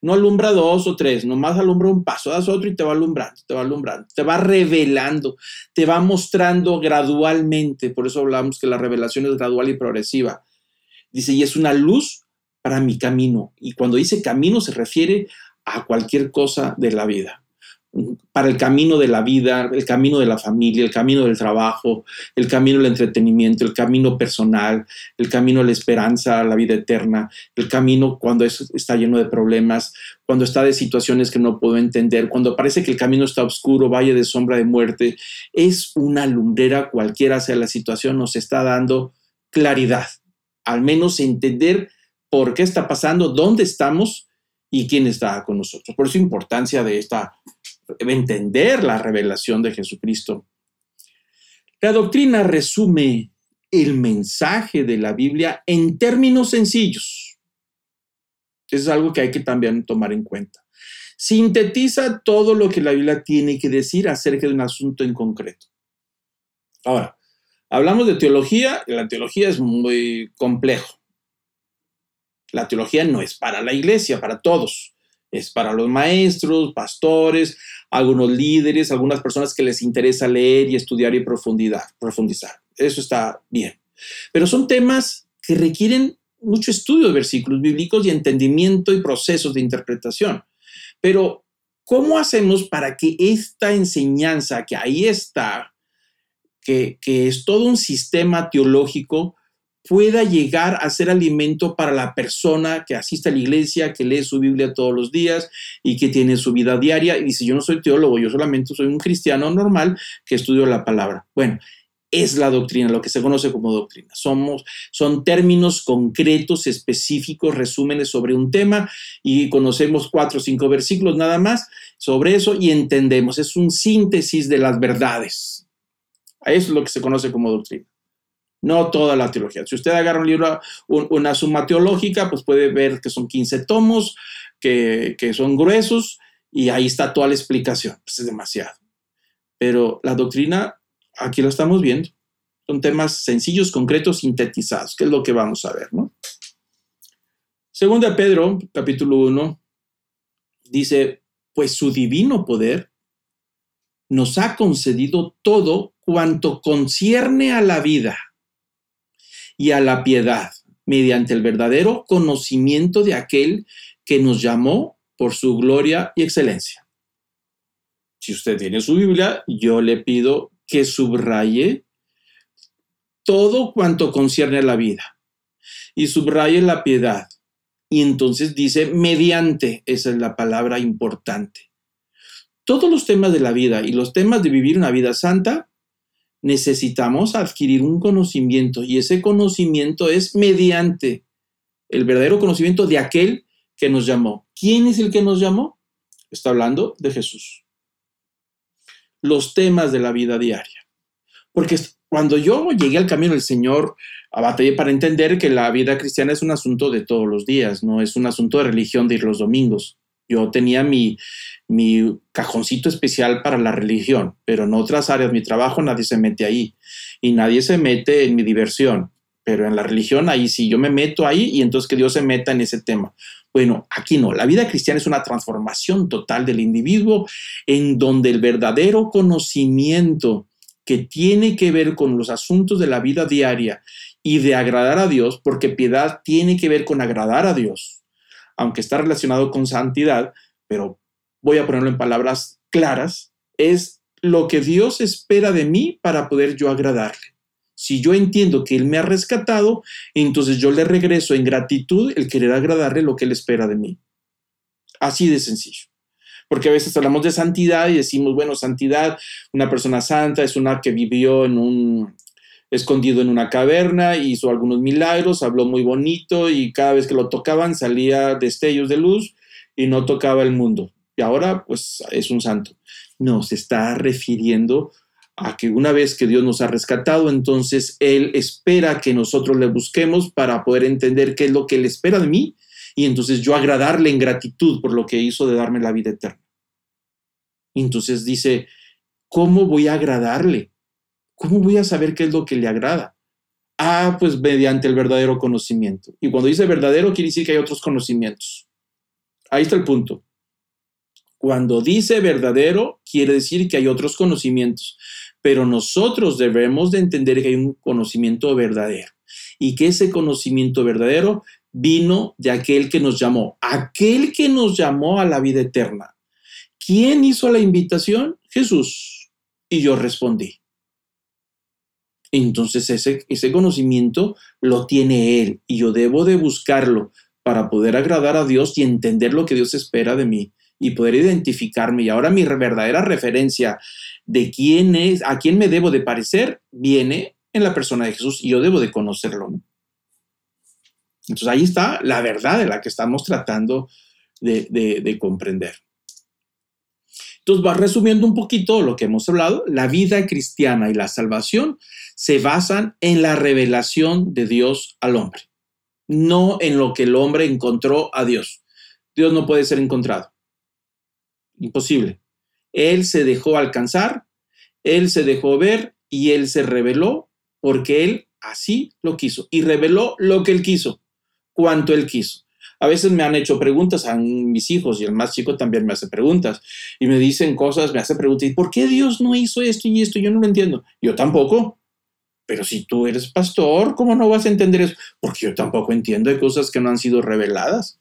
No alumbra dos o tres, nomás alumbra un paso, das otro y te va alumbrando, te va alumbrando, te va revelando, te va mostrando gradualmente. Por eso hablamos que la revelación es gradual y progresiva. Dice, y es una luz para mi camino. Y cuando dice camino se refiere a cualquier cosa de la vida. Para el camino de la vida, el camino de la familia, el camino del trabajo, el camino del entretenimiento, el camino personal, el camino de la esperanza, la vida eterna, el camino cuando está lleno de problemas, cuando está de situaciones que no puedo entender, cuando parece que el camino está oscuro, valle de sombra de muerte. Es una lumbrera, cualquiera sea la situación, nos está dando claridad, al menos entender por qué está pasando, dónde estamos y quién está con nosotros. Por eso importancia de esta, entender la revelación de Jesucristo. La doctrina resume el mensaje de la Biblia en términos sencillos. es algo que hay que también tomar en cuenta. Sintetiza todo lo que la Biblia tiene que decir acerca de un asunto en concreto. Ahora, Hablamos de teología, la teología es muy complejo. La teología no es para la iglesia, para todos. Es para los maestros, pastores, algunos líderes, algunas personas que les interesa leer y estudiar y profundidad, profundizar. Eso está bien. Pero son temas que requieren mucho estudio de versículos bíblicos y entendimiento y procesos de interpretación. Pero, ¿cómo hacemos para que esta enseñanza que ahí está, que, que es todo un sistema teológico, pueda llegar a ser alimento para la persona que asiste a la iglesia, que lee su Biblia todos los días y que tiene su vida diaria. Y dice, yo no soy teólogo, yo solamente soy un cristiano normal que estudio la palabra. Bueno, es la doctrina, lo que se conoce como doctrina. Somos, son términos concretos, específicos, resúmenes sobre un tema y conocemos cuatro o cinco versículos nada más sobre eso y entendemos. Es un síntesis de las verdades. Eso es lo que se conoce como doctrina. No toda la teología. Si usted agarra un libro, una suma teológica, pues puede ver que son 15 tomos, que, que son gruesos y ahí está toda la explicación. Pues es demasiado. Pero la doctrina aquí lo estamos viendo. Son temas sencillos, concretos, sintetizados, que es lo que vamos a ver, ¿no? Segunda Pedro, capítulo 1, dice, pues su divino poder nos ha concedido todo cuanto concierne a la vida y a la piedad, mediante el verdadero conocimiento de aquel que nos llamó por su gloria y excelencia. Si usted tiene su Biblia, yo le pido que subraye todo cuanto concierne a la vida y subraye la piedad. Y entonces dice, mediante, esa es la palabra importante. Todos los temas de la vida y los temas de vivir una vida santa, necesitamos adquirir un conocimiento y ese conocimiento es mediante el verdadero conocimiento de aquel que nos llamó. ¿Quién es el que nos llamó? Está hablando de Jesús los temas de la vida diaria. Porque cuando yo llegué al camino del Señor, batallé para entender que la vida cristiana es un asunto de todos los días, no es un asunto de religión de ir los domingos. Yo tenía mi, cajoncito especial para la religión, pero en otras áreas, mi trabajo, nadie se mete ahí y nadie se mete en mi diversión. Pero en la religión, ahí sí, yo me meto ahí y entonces que Dios se meta en ese tema. Bueno, aquí no. La vida cristiana es una transformación total del individuo en donde el verdadero conocimiento que tiene que ver con los asuntos de la vida diaria y de agradar a Dios, porque piedad tiene que ver con agradar a Dios, aunque está relacionado con santidad, pero voy a ponerlo en palabras claras, es lo que Dios espera de mí para poder yo agradarle. Si yo entiendo que Él me ha rescatado, entonces yo le regreso en gratitud el querer agradarle lo que Él espera de mí. Así de sencillo. Porque a veces hablamos de santidad y decimos, bueno, santidad, una persona santa es una que vivió en un escondido en una caverna, hizo algunos milagros, habló muy bonito y cada vez que lo tocaban salía destellos de luz y no tocaba el mundo. Y ahora pues es un santo. No, se está refiriendo a que una vez que Dios nos ha rescatado, entonces Él espera que nosotros le busquemos para poder entender qué es lo que Él espera de mí y entonces yo agradarle en gratitud por lo que hizo de darme la vida eterna. Entonces dice, ¿cómo voy a agradarle? ¿Cómo voy a saber qué es lo que le agrada? Ah, pues mediante el verdadero conocimiento. Y cuando dice verdadero, quiere decir que hay otros conocimientos. Ahí está el punto. Cuando dice verdadero, quiere decir que hay otros conocimientos pero nosotros debemos de entender que hay un conocimiento verdadero y que ese conocimiento verdadero vino de aquel que nos llamó, aquel que nos llamó a la vida eterna. ¿Quién hizo la invitación? Jesús. Y yo respondí. Entonces ese, ese conocimiento lo tiene Él y yo debo de buscarlo para poder agradar a Dios y entender lo que Dios espera de mí y poder identificarme. Y ahora mi verdadera referencia de quién es, a quién me debo de parecer, viene en la persona de Jesús y yo debo de conocerlo. Entonces ahí está la verdad de la que estamos tratando de, de comprender. Entonces va resumiendo un poquito lo que hemos hablado. La vida cristiana y la salvación se basan en la revelación de Dios al hombre, no en lo que el hombre encontró a Dios. Dios no puede ser encontrado. Imposible. Él se dejó alcanzar, Él se dejó ver y Él se reveló porque Él así lo quiso y reveló lo que Él quiso, cuanto Él quiso. A veces me han hecho preguntas a mis hijos y el más chico también me hace preguntas y me dicen cosas, me hace preguntas, ¿y por qué Dios no hizo esto y esto? Yo no lo entiendo. Yo tampoco. Pero si tú eres pastor, ¿cómo no vas a entender eso? Porque yo tampoco entiendo de cosas que no han sido reveladas.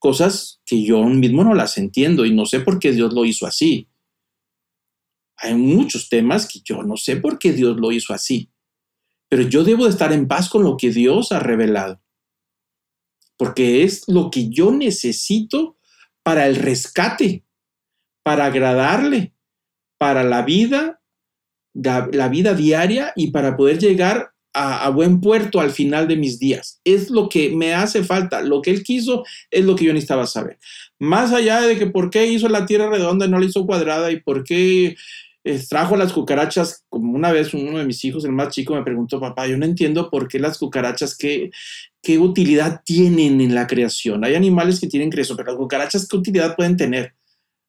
Cosas que yo mismo no las entiendo y no sé por qué Dios lo hizo así. Hay muchos temas que yo no sé por qué Dios lo hizo así. Pero yo debo de estar en paz con lo que Dios ha revelado. Porque es lo que yo necesito para el rescate, para agradarle, para la vida la vida diaria y para poder llegar a, buen puerto al final de mis días. Es lo que me hace falta. Lo que él quiso es lo que yo necesitaba saber. Más allá de que por qué hizo la tierra redonda y no la hizo cuadrada y por qué trajo las cucarachas, como una vez uno de mis hijos, el más chico, me preguntó, papá, yo no entiendo por qué las cucarachas, qué, qué utilidad tienen en la creación. Hay animales que tienen creación, pero las cucarachas, ¿qué utilidad pueden tener?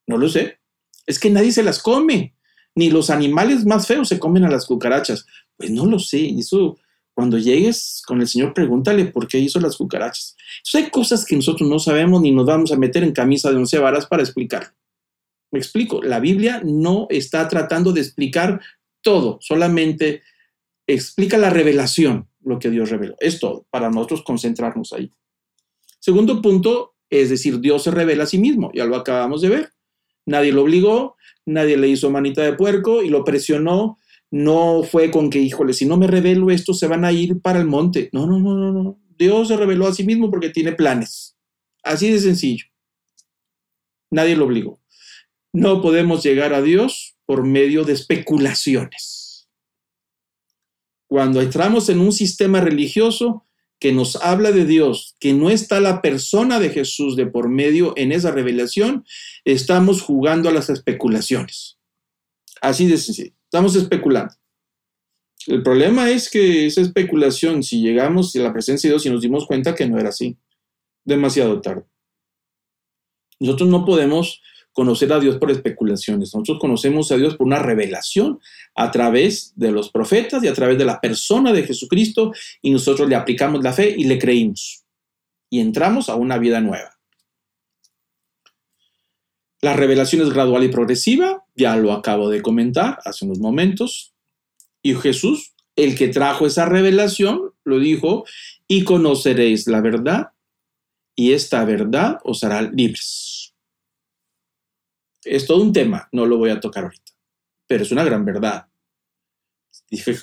No lo sé. Es que nadie se las come ni los animales más feos se comen a las cucarachas. Pues no lo sé, eso cuando llegues con el Señor, pregúntale por qué hizo las cucarachas. Hay cosas que nosotros no sabemos ni nos vamos a meter en camisa de once varas para explicar. Me explico, la Biblia no está tratando de explicar todo, solamente explica la revelación, lo que Dios reveló. Es todo, para nosotros concentrarnos ahí. Segundo punto, es decir, Dios se revela a sí mismo, ya lo acabamos de ver. Nadie lo obligó, nadie le hizo manita de puerco y lo presionó. No fue con que, híjole, si no me revelo esto, se van a ir para el monte. No, no, no, no, no. Dios se reveló a sí mismo porque tiene planes. Así de sencillo. Nadie lo obligó. No podemos llegar a Dios por medio de especulaciones. Cuando entramos en un sistema religioso, que nos habla de Dios, que no está la persona de Jesús de por medio en esa revelación, estamos jugando a las especulaciones. Así de sencillo. Estamos especulando. El problema es que esa especulación, si llegamos a la presencia de Dios y nos dimos cuenta que no era así, demasiado tarde. Nosotros no podemos conocer a Dios por especulaciones. Nosotros conocemos a Dios por una revelación a través de los profetas y a través de la persona de Jesucristo y nosotros le aplicamos la fe y le creímos. Y entramos a una vida nueva. La revelación es gradual y progresiva, ya lo acabo de comentar hace unos momentos. Y Jesús, el que trajo esa revelación, lo dijo, y conoceréis la verdad, y esta verdad os hará libres es todo un tema, no lo voy a tocar ahorita, pero es una gran verdad.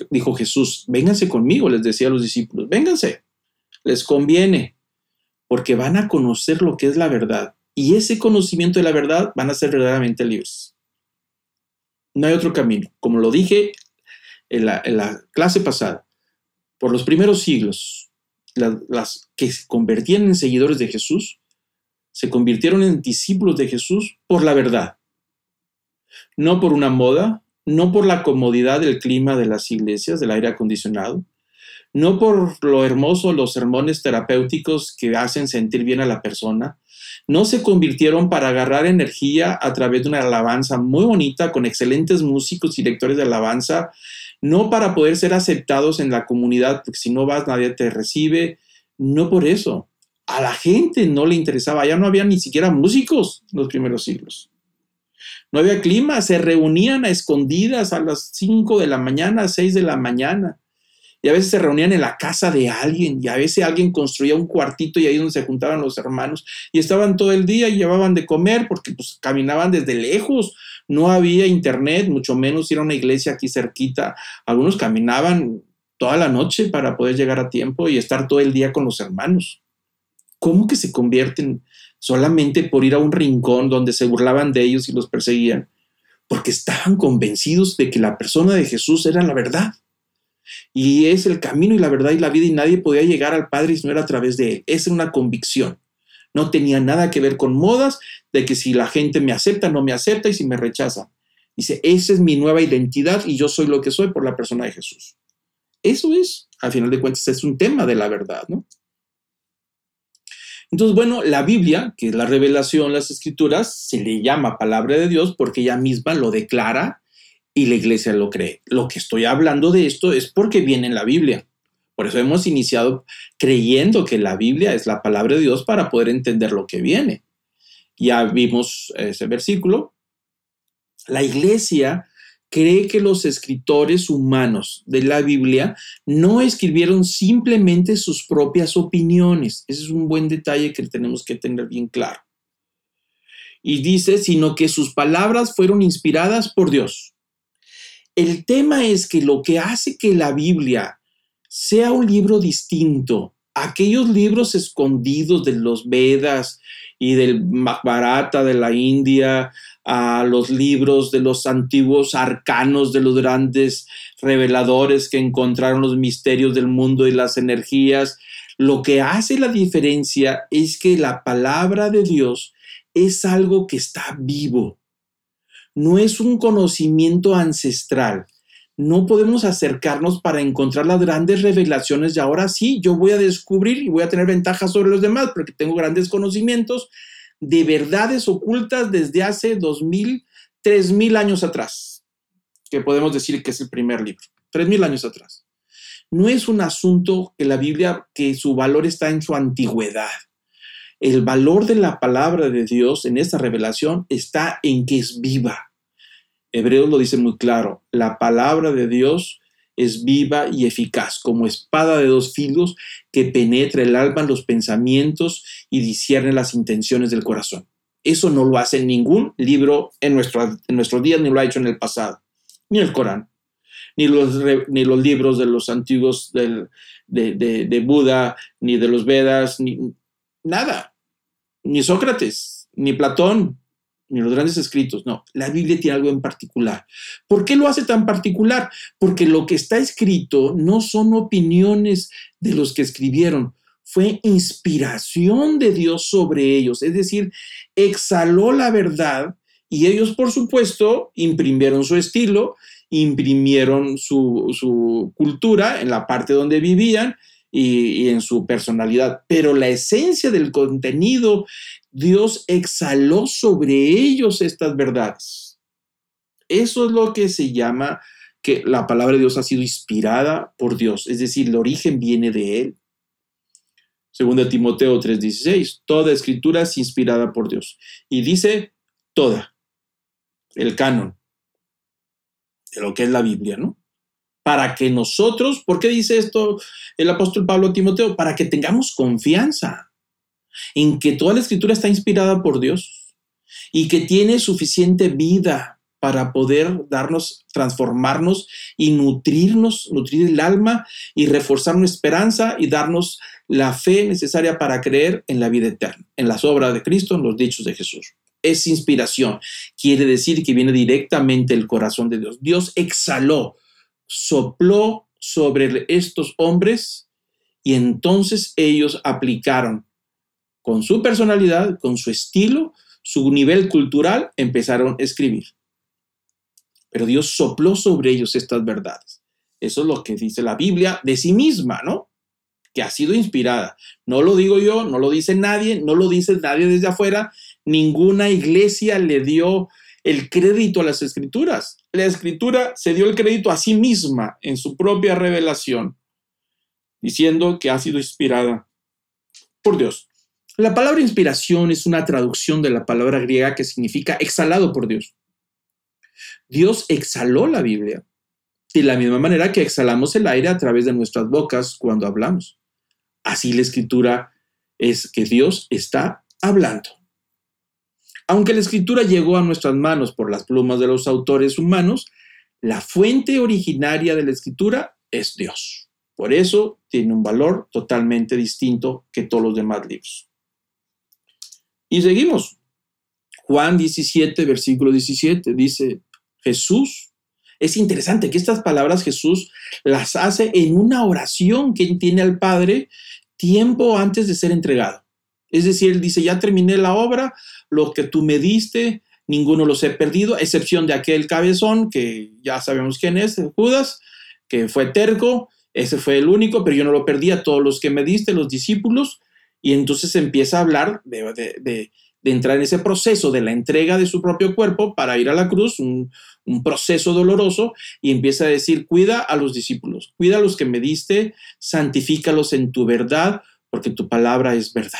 Dijo Jesús, vénganse conmigo, les decía a los discípulos, vénganse, les conviene, porque van a conocer lo que es la verdad. Y ese conocimiento de la verdad van a ser verdaderamente libres. No hay otro camino. Como lo dije en la, clase pasada, por los primeros siglos, las que se convertían en seguidores de Jesús se convirtieron en discípulos de Jesús por la verdad, no por una moda, no por la comodidad del clima de las iglesias, del aire acondicionado, no por lo hermoso los sermones terapéuticos que hacen sentir bien a la persona, no se convirtieron para agarrar energía a través de una alabanza muy bonita con excelentes músicos y lectores de alabanza, no para poder ser aceptados en la comunidad, porque si no vas nadie te recibe, no por eso a la gente no le interesaba, ya no había ni siquiera músicos en los primeros siglos. No había clima, se reunían a escondidas a las 5 de la mañana, a 6 de la mañana. Y a veces se reunían en la casa de alguien, y a veces alguien construía un cuartito y ahí donde se juntaban los hermanos, y estaban todo el día y llevaban de comer porque pues caminaban desde lejos, no había internet, mucho menos ir a una iglesia aquí cerquita. Algunos caminaban toda la noche para poder llegar a tiempo y estar todo el día con los hermanos. ¿Cómo que se convierten solamente por ir a un rincón donde se burlaban de ellos y los perseguían? Porque estaban convencidos de que la persona de Jesús era la verdad. Y es el camino y la verdad y la vida y nadie podía llegar al Padre si no era a través de él. Esa es una convicción. No tenía nada que ver con modas de que si la gente me acepta, no me acepta y si me rechaza. Dice, esa es mi nueva identidad y yo soy lo que soy por la persona de Jesús. Eso es, al final de cuentas, es un tema de la verdad, ¿no? Entonces, bueno, la Biblia, que es la revelación, las escrituras, se le llama palabra de Dios porque ella misma lo declara y la iglesia lo cree. Lo que estoy hablando de esto es porque viene en la Biblia. Por eso hemos iniciado creyendo que la Biblia es la palabra de Dios para poder entender lo que viene. Ya vimos ese versículo. La iglesia cree que los escritores humanos de la Biblia no escribieron simplemente sus propias opiniones. Ese es un buen detalle que tenemos que tener bien claro. Y dice, sino que sus palabras fueron inspiradas por Dios. El tema es que lo que hace que la Biblia sea un libro distinto aquellos libros escondidos de los Vedas y del Mahabharata de la India, a los libros de los antiguos arcanos de los grandes reveladores que encontraron los misterios del mundo y las energías. Lo que hace la diferencia es que la palabra de Dios es algo que está vivo. No es un conocimiento ancestral. No podemos acercarnos para encontrar las grandes revelaciones y ahora sí, yo voy a descubrir y voy a tener ventajas sobre los demás porque tengo grandes conocimientos de verdades ocultas desde hace dos mil, tres mil años atrás, que podemos decir que es el primer libro, tres mil años atrás. No es un asunto que la Biblia, que su valor está en su antigüedad. El valor de la palabra de Dios en esta revelación está en que es viva. Hebreos lo dice muy claro, la palabra de Dios es viva y eficaz, como espada de dos filos que penetra el alma, los pensamientos y discierne las intenciones del corazón. Eso no lo hace ningún libro en, nuestro, en nuestros días, ni lo ha hecho en el pasado, ni el Corán, ni los, ni los libros de los antiguos de, de Buda, ni de los Vedas, ni nada, ni Sócrates, ni Platón, ni los grandes escritos, no, la Biblia tiene algo en particular. ¿Por qué lo hace tan particular? Porque lo que está escrito no son opiniones de los que escribieron, fue inspiración de Dios sobre ellos, es decir, exhaló la verdad y ellos, por supuesto, imprimieron su estilo, imprimieron su, su cultura en la parte donde vivían y, en su personalidad, pero la esencia del contenido, Dios exhaló sobre ellos estas verdades. Eso es lo que se llama que la palabra de Dios ha sido inspirada por Dios, es decir, el origen viene de Él. Segundo Timoteo 3:16, toda escritura es inspirada por Dios. Y dice toda, el canon de lo que es la Biblia, ¿no? para que nosotros, ¿por qué dice esto el apóstol Pablo Timoteo? Para que tengamos confianza en que toda la escritura está inspirada por Dios y que tiene suficiente vida para poder darnos, transformarnos y nutrirnos, nutrir el alma y reforzar nuestra esperanza y darnos la fe necesaria para creer en la vida eterna, en las obras de Cristo, en los dichos de Jesús. Es inspiración, quiere decir que viene directamente del corazón de Dios. Dios exhaló sopló sobre estos hombres y entonces ellos aplicaron con su personalidad, con su estilo, su nivel cultural, empezaron a escribir. Pero Dios sopló sobre ellos estas verdades. Eso es lo que dice la Biblia de sí misma, ¿no? Que ha sido inspirada. No lo digo yo, no lo dice nadie, no lo dice nadie desde afuera. Ninguna iglesia le dio el crédito a las escrituras. La escritura se dio el crédito a sí misma en su propia revelación, diciendo que ha sido inspirada por Dios. La palabra inspiración es una traducción de la palabra griega que significa exhalado por Dios. Dios exhaló la Biblia de la misma manera que exhalamos el aire a través de nuestras bocas cuando hablamos. Así la escritura es que Dios está hablando. Aunque la escritura llegó a nuestras manos por las plumas de los autores humanos, la fuente originaria de la escritura es Dios. Por eso tiene un valor totalmente distinto que todos los demás libros. Y seguimos. Juan 17, versículo 17, dice Jesús. Es interesante que estas palabras Jesús las hace en una oración que tiene al Padre tiempo antes de ser entregado. Es decir, él dice, ya terminé la obra, lo que tú me diste, ninguno los he perdido, excepción de aquel cabezón, que ya sabemos quién es, Judas, que fue terco, ese fue el único, pero yo no lo perdí a todos los que me diste, los discípulos, y entonces empieza a hablar de, de entrar en ese proceso de la entrega de su propio cuerpo para ir a la cruz, un, un, proceso doloroso, y empieza a decir, cuida a los discípulos, cuida a los que me diste, santifícalos en tu verdad, porque tu palabra es verdad.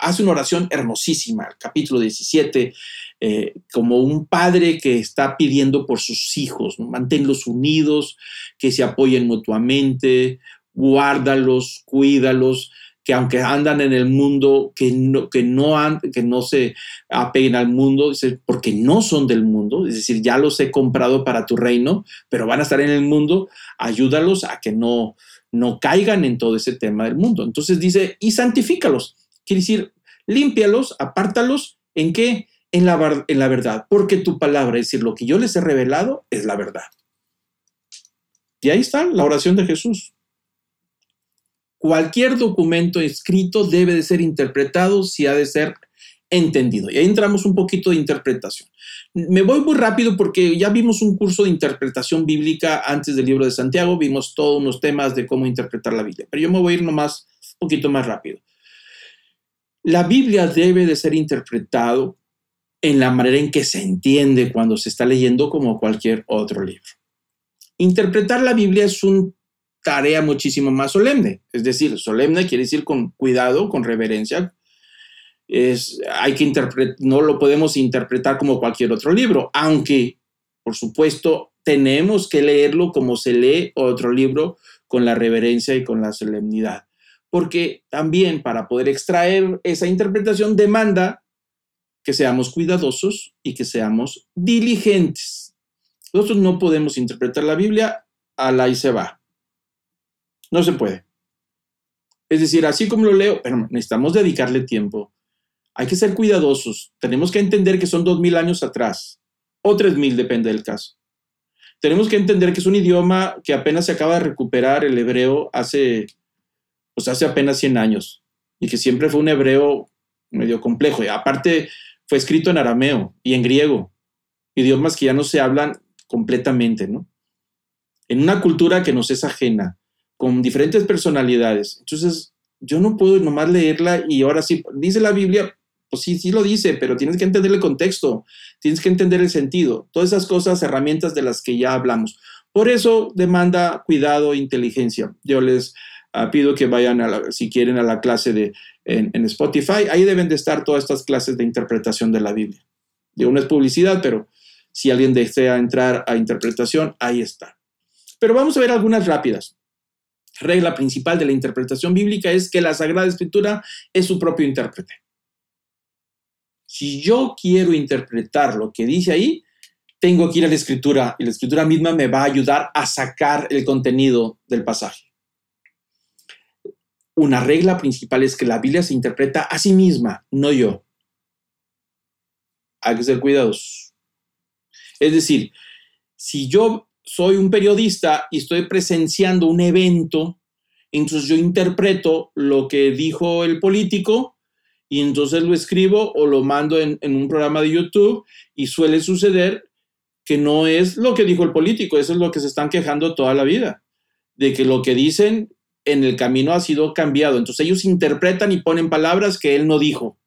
Hace una oración hermosísima, capítulo 17, eh, como un padre que está pidiendo por sus hijos, manténlos unidos, que se apoyen mutuamente, guárdalos, cuídalos, que aunque andan en el mundo, que no, que no, se apeguen al mundo, porque no son del mundo, es decir, ya los he comprado para tu reino, pero van a estar en el mundo, ayúdalos a que no, no caigan en todo ese tema del mundo. Entonces dice, y santifícalos, quiere decir, límpialos, apártalos, ¿en qué? En la, en la verdad, porque tu palabra, es decir, lo que yo les he revelado es la verdad. Y ahí está la oración de Jesús cualquier documento escrito debe de ser interpretado si ha de ser entendido. Y ahí entramos un poquito de interpretación. Me voy muy rápido porque ya vimos un curso de interpretación bíblica antes del libro de Santiago, vimos todos unos temas de cómo interpretar la Biblia, pero yo me voy a ir nomás un poquito más rápido. La Biblia debe de ser interpretado en la manera en que se entiende cuando se está leyendo como cualquier otro libro. Interpretar la Biblia es un tarea muchísimo más solemne. Es decir, solemne quiere decir con cuidado, con reverencia. Es, hay que no lo podemos interpretar como cualquier otro libro, aunque, por supuesto, tenemos que leerlo como se lee otro libro, con la reverencia y con la solemnidad. Porque también para poder extraer esa interpretación demanda que seamos cuidadosos y que seamos diligentes. Nosotros no podemos interpretar la Biblia a la y se va. No se puede. Es decir, así como lo leo, pero necesitamos dedicarle tiempo. Hay que ser cuidadosos. Tenemos que entender que son dos mil años atrás, o tres mil, depende del caso. Tenemos que entender que es un idioma que apenas se acaba de recuperar el hebreo hace, pues hace apenas 100 años, y que siempre fue un hebreo medio complejo. Y aparte, fue escrito en arameo y en griego, idiomas que ya no se hablan completamente, ¿no? En una cultura que nos es ajena con diferentes personalidades. Entonces, yo no puedo nomás leerla y ahora sí, dice la Biblia, pues sí, sí lo dice, pero tienes que entender el contexto, tienes que entender el sentido, todas esas cosas, herramientas de las que ya hablamos. Por eso demanda cuidado e inteligencia. Yo les uh, pido que vayan, a si quieren, a la clase de, en, Spotify. Ahí deben de estar todas estas clases de interpretación de la Biblia. De una es publicidad, pero si alguien desea entrar a interpretación, ahí está. Pero vamos a ver algunas rápidas regla principal de la interpretación bíblica es que la Sagrada Escritura es su propio intérprete. Si yo quiero interpretar lo que dice ahí, tengo que ir a la escritura y la escritura misma me va a ayudar a sacar el contenido del pasaje. Una regla principal es que la Biblia se interpreta a sí misma, no yo. Hay que ser cuidadosos. Es decir, si yo soy un periodista y estoy presenciando un evento, entonces yo interpreto lo que dijo el político y entonces lo escribo o lo mando en, un programa de YouTube y suele suceder que no es lo que dijo el político, eso es lo que se están quejando toda la vida, de que lo que dicen en el camino ha sido cambiado. Entonces ellos interpretan y ponen palabras que él no dijo.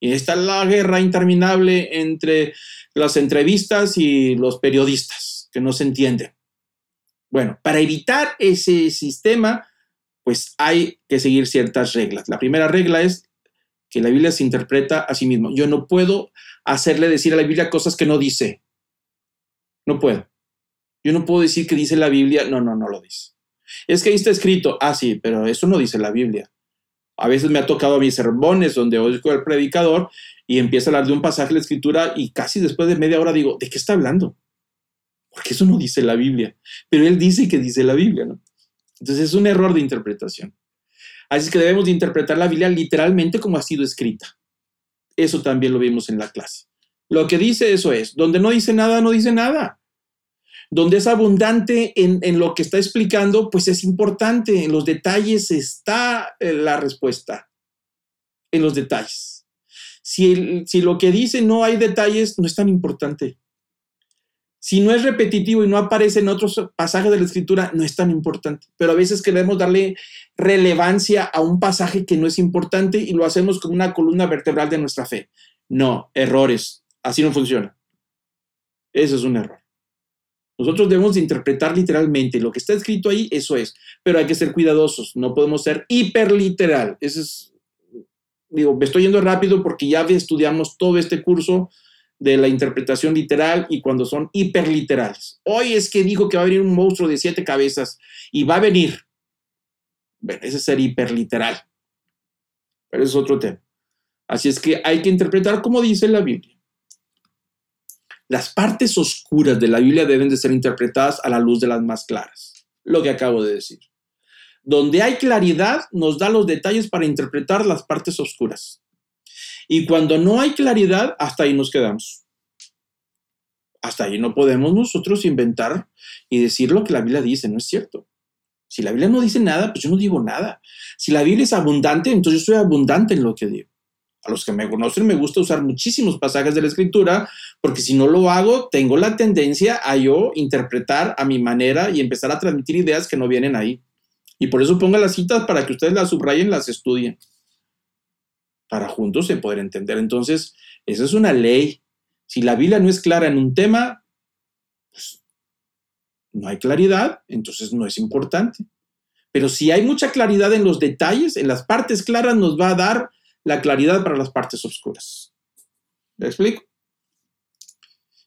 Y esta es la guerra interminable entre las entrevistas y los periodistas que no se entiende. Bueno, para evitar ese sistema, pues hay que seguir ciertas reglas. La primera regla es que la Biblia se interpreta a sí mismo. Yo no puedo hacerle decir a la Biblia cosas que no dice. No puedo. Yo no puedo decir que dice la Biblia, no, no, no lo dice. Es que ahí está escrito, ah, sí, pero eso no dice la Biblia. A veces me ha tocado a mis sermones donde oigo al predicador y empieza a hablar de un pasaje de la escritura y casi después de media hora digo, ¿de qué está hablando? Porque eso no dice la Biblia, pero él dice que dice la Biblia, ¿no? Entonces es un error de interpretación. Así que debemos de interpretar la Biblia literalmente como ha sido escrita. Eso también lo vimos en la clase. Lo que dice eso es, donde no dice nada, no dice nada. Donde es abundante en, lo que está explicando, pues es importante. En los detalles está eh, la respuesta. En los detalles. Si lo que dice no hay detalles, no es tan importante. Si no es repetitivo y no aparece en otros pasajes de la escritura, no es tan importante. Pero a veces queremos darle relevancia a un pasaje que no es importante y lo hacemos como una columna vertebral de nuestra fe. No, errores. Así no funciona. Eso es un error. Nosotros debemos interpretar literalmente lo que está escrito ahí, eso es, pero hay que ser cuidadosos, no podemos ser hiperliteral. Eso es, digo, me estoy yendo rápido porque ya estudiamos todo este curso de la interpretación literal y cuando son hiperliterales. Hoy es que dijo que va a venir un monstruo de siete cabezas y va a venir. Bueno, ese es ser hiperliteral. Pero es otro tema. Así es que hay que interpretar como dice la Biblia. Las partes oscuras de la Biblia deben de ser interpretadas a la luz de las más claras. Lo que acabo de decir. Donde hay claridad, nos da los detalles para interpretar las partes oscuras. Y cuando no hay claridad, hasta ahí nos quedamos. Hasta ahí no podemos nosotros inventar y decir lo que la Biblia dice, no es cierto. Si la Biblia no dice nada, pues yo no digo nada. Si la Biblia es abundante, entonces yo soy abundante en lo que digo. A los que me conocen me gusta usar muchísimos pasajes de la escritura porque si no lo hago, tengo la tendencia a yo interpretar a mi manera y empezar a transmitir ideas que no vienen ahí. Y por eso pongo las citas para que ustedes las subrayen, las estudien, para juntos se poder entender. Entonces, esa es una ley. Si la Biblia no es clara en un tema, pues no hay claridad, entonces no es importante. Pero si hay mucha claridad en los detalles, en las partes claras, nos va a dar la claridad para las partes oscuras. ¿Me explico?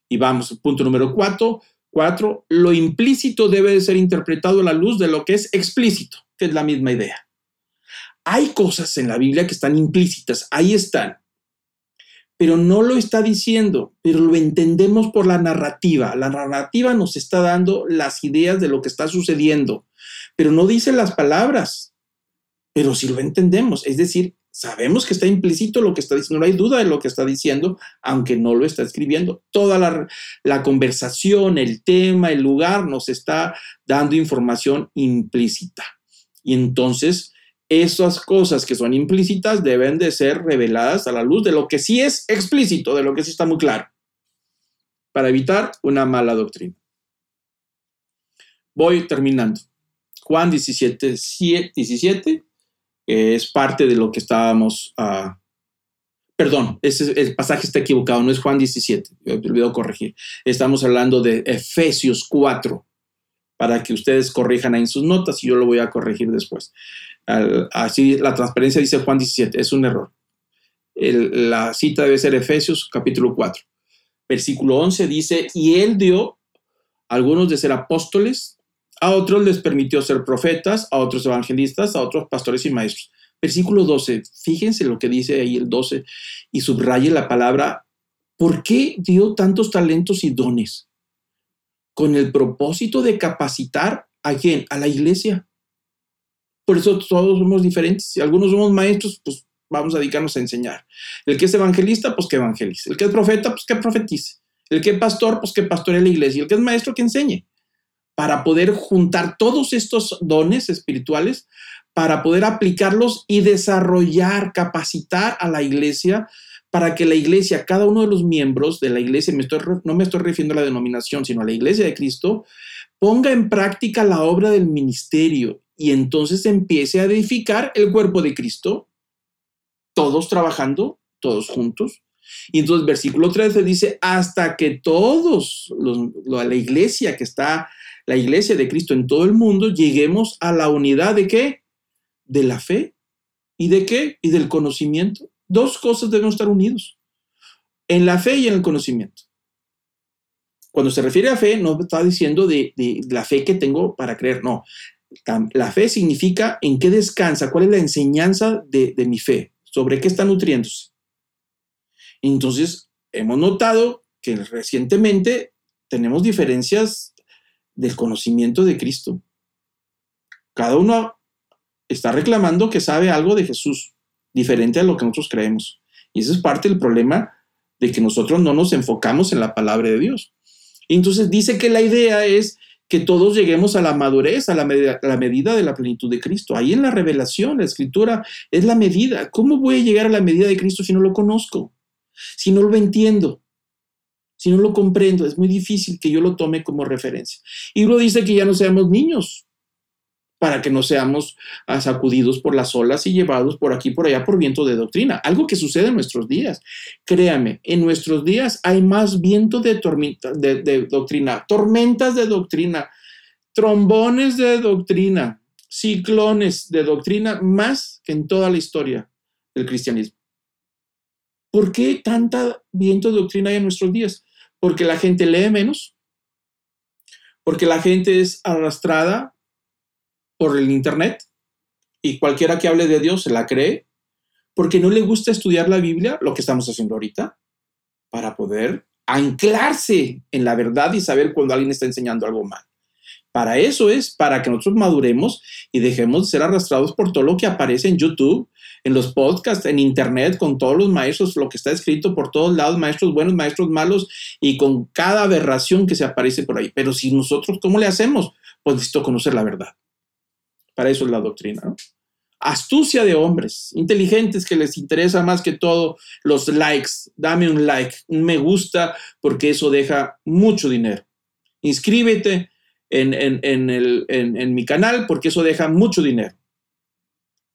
Y vamos, punto número cuatro. Cuatro, lo implícito debe de ser interpretado a la luz de lo que es explícito, que es la misma idea. Hay cosas en la Biblia que están implícitas, ahí están, pero no lo está diciendo, pero lo entendemos por la narrativa. La narrativa nos está dando las ideas de lo que está sucediendo, pero no dice las palabras, pero sí lo entendemos, es decir, Sabemos que está implícito lo que está diciendo, no hay duda de lo que está diciendo, aunque no lo está escribiendo. Toda la, conversación, el tema, el lugar nos está dando información implícita. Y entonces, esas cosas que son implícitas deben de ser reveladas a la luz de lo que sí es explícito, de lo que sí está muy claro, para evitar una mala doctrina. Voy terminando. Juan 17, 17 es parte de lo que estábamos... Uh, perdón, el pasaje está equivocado, no es Juan 17, me olvidó corregir. Estamos hablando de Efesios 4, para que ustedes corrijan ahí sus notas y yo lo voy a corregir después. Así la transparencia dice Juan 17, es un error. la cita debe ser Efesios capítulo 4. Versículo 11 dice, y él dio algunos de ser apóstoles, a otros les permitió ser profetas, a otros evangelistas, a otros pastores y maestros. Versículo 12, fíjense lo que dice ahí el 12 y subraye la palabra, ¿por qué dio tantos talentos y dones? Con el propósito de capacitar a quién? A la iglesia. Por eso todos somos diferentes. Si algunos somos maestros, pues vamos a dedicarnos a enseñar. El que es evangelista, pues que evangelice. El que es profeta, pues que profetice. El que es pastor, pues que pastore la iglesia. Y el que es maestro, que enseñe para poder juntar todos estos dones espirituales, para poder aplicarlos y desarrollar, capacitar a la iglesia para que la iglesia, cada uno de los miembros de la iglesia, me estoy, no me estoy refiriendo a la denominación, sino a la iglesia de Cristo, ponga en práctica la obra del ministerio y entonces empiece a edificar el cuerpo de Cristo, todos trabajando, todos juntos. Y entonces versículo 13 dice, hasta que todos, los, la iglesia que está la iglesia de Cristo en todo el mundo, lleguemos a la unidad de qué? De la fe. ¿Y de qué? Y del conocimiento. Dos cosas deben estar unidos. En la fe y en el conocimiento. Cuando se refiere a fe, no está diciendo de, la fe que tengo para creer, no. La fe significa en qué descansa, cuál es la enseñanza de, mi fe, sobre qué está nutriéndose. Entonces, hemos notado que recientemente tenemos diferencias del conocimiento de Cristo. Cada uno está reclamando que sabe algo de Jesús, diferente a lo que nosotros creemos. Y ese es parte del problema de que nosotros no nos enfocamos en la palabra de Dios. entonces dice que la idea es que todos lleguemos a la madurez, a la, a la, medida de la plenitud de Cristo. Ahí en la revelación, la escritura es la medida. ¿Cómo voy a llegar a la medida de Cristo si no lo conozco? Si no lo entiendo. Si no lo comprendo, es muy difícil que yo lo tome como referencia. Y luego dice que ya no seamos niños. Para que no seamos ah, sacudidos por las olas y llevados por aquí por allá por viento de doctrina. Algo que sucede en nuestros días. Créame, en nuestros días hay más viento de, de doctrina, tormentas de doctrina, trombones de doctrina, ciclones de doctrina, más que en toda la historia del cristianismo. ¿Por qué tanta viento de doctrina hay en nuestros días? Porque la gente lee menos, porque la gente es arrastrada por el Internet y cualquiera que hable de Dios se la cree, porque no le gusta estudiar la Biblia, lo que estamos haciendo ahorita, para poder anclarse en la verdad y saber cuando alguien está enseñando algo mal. Para eso es, para que nosotros maduremos y dejemos de ser arrastrados por todo lo que aparece en YouTube, en los podcasts, en Internet, con todos los maestros, lo que está escrito por todos lados, maestros buenos, maestros malos, y con cada aberración que se aparece por ahí. Pero si nosotros, ¿cómo le hacemos? Pues necesito conocer la verdad. Para eso es la doctrina. Astucia de hombres, inteligentes que les interesa más que todo los likes. Dame un like, un me gusta, porque eso deja mucho dinero. Inscríbete en, en mi canal porque eso deja mucho dinero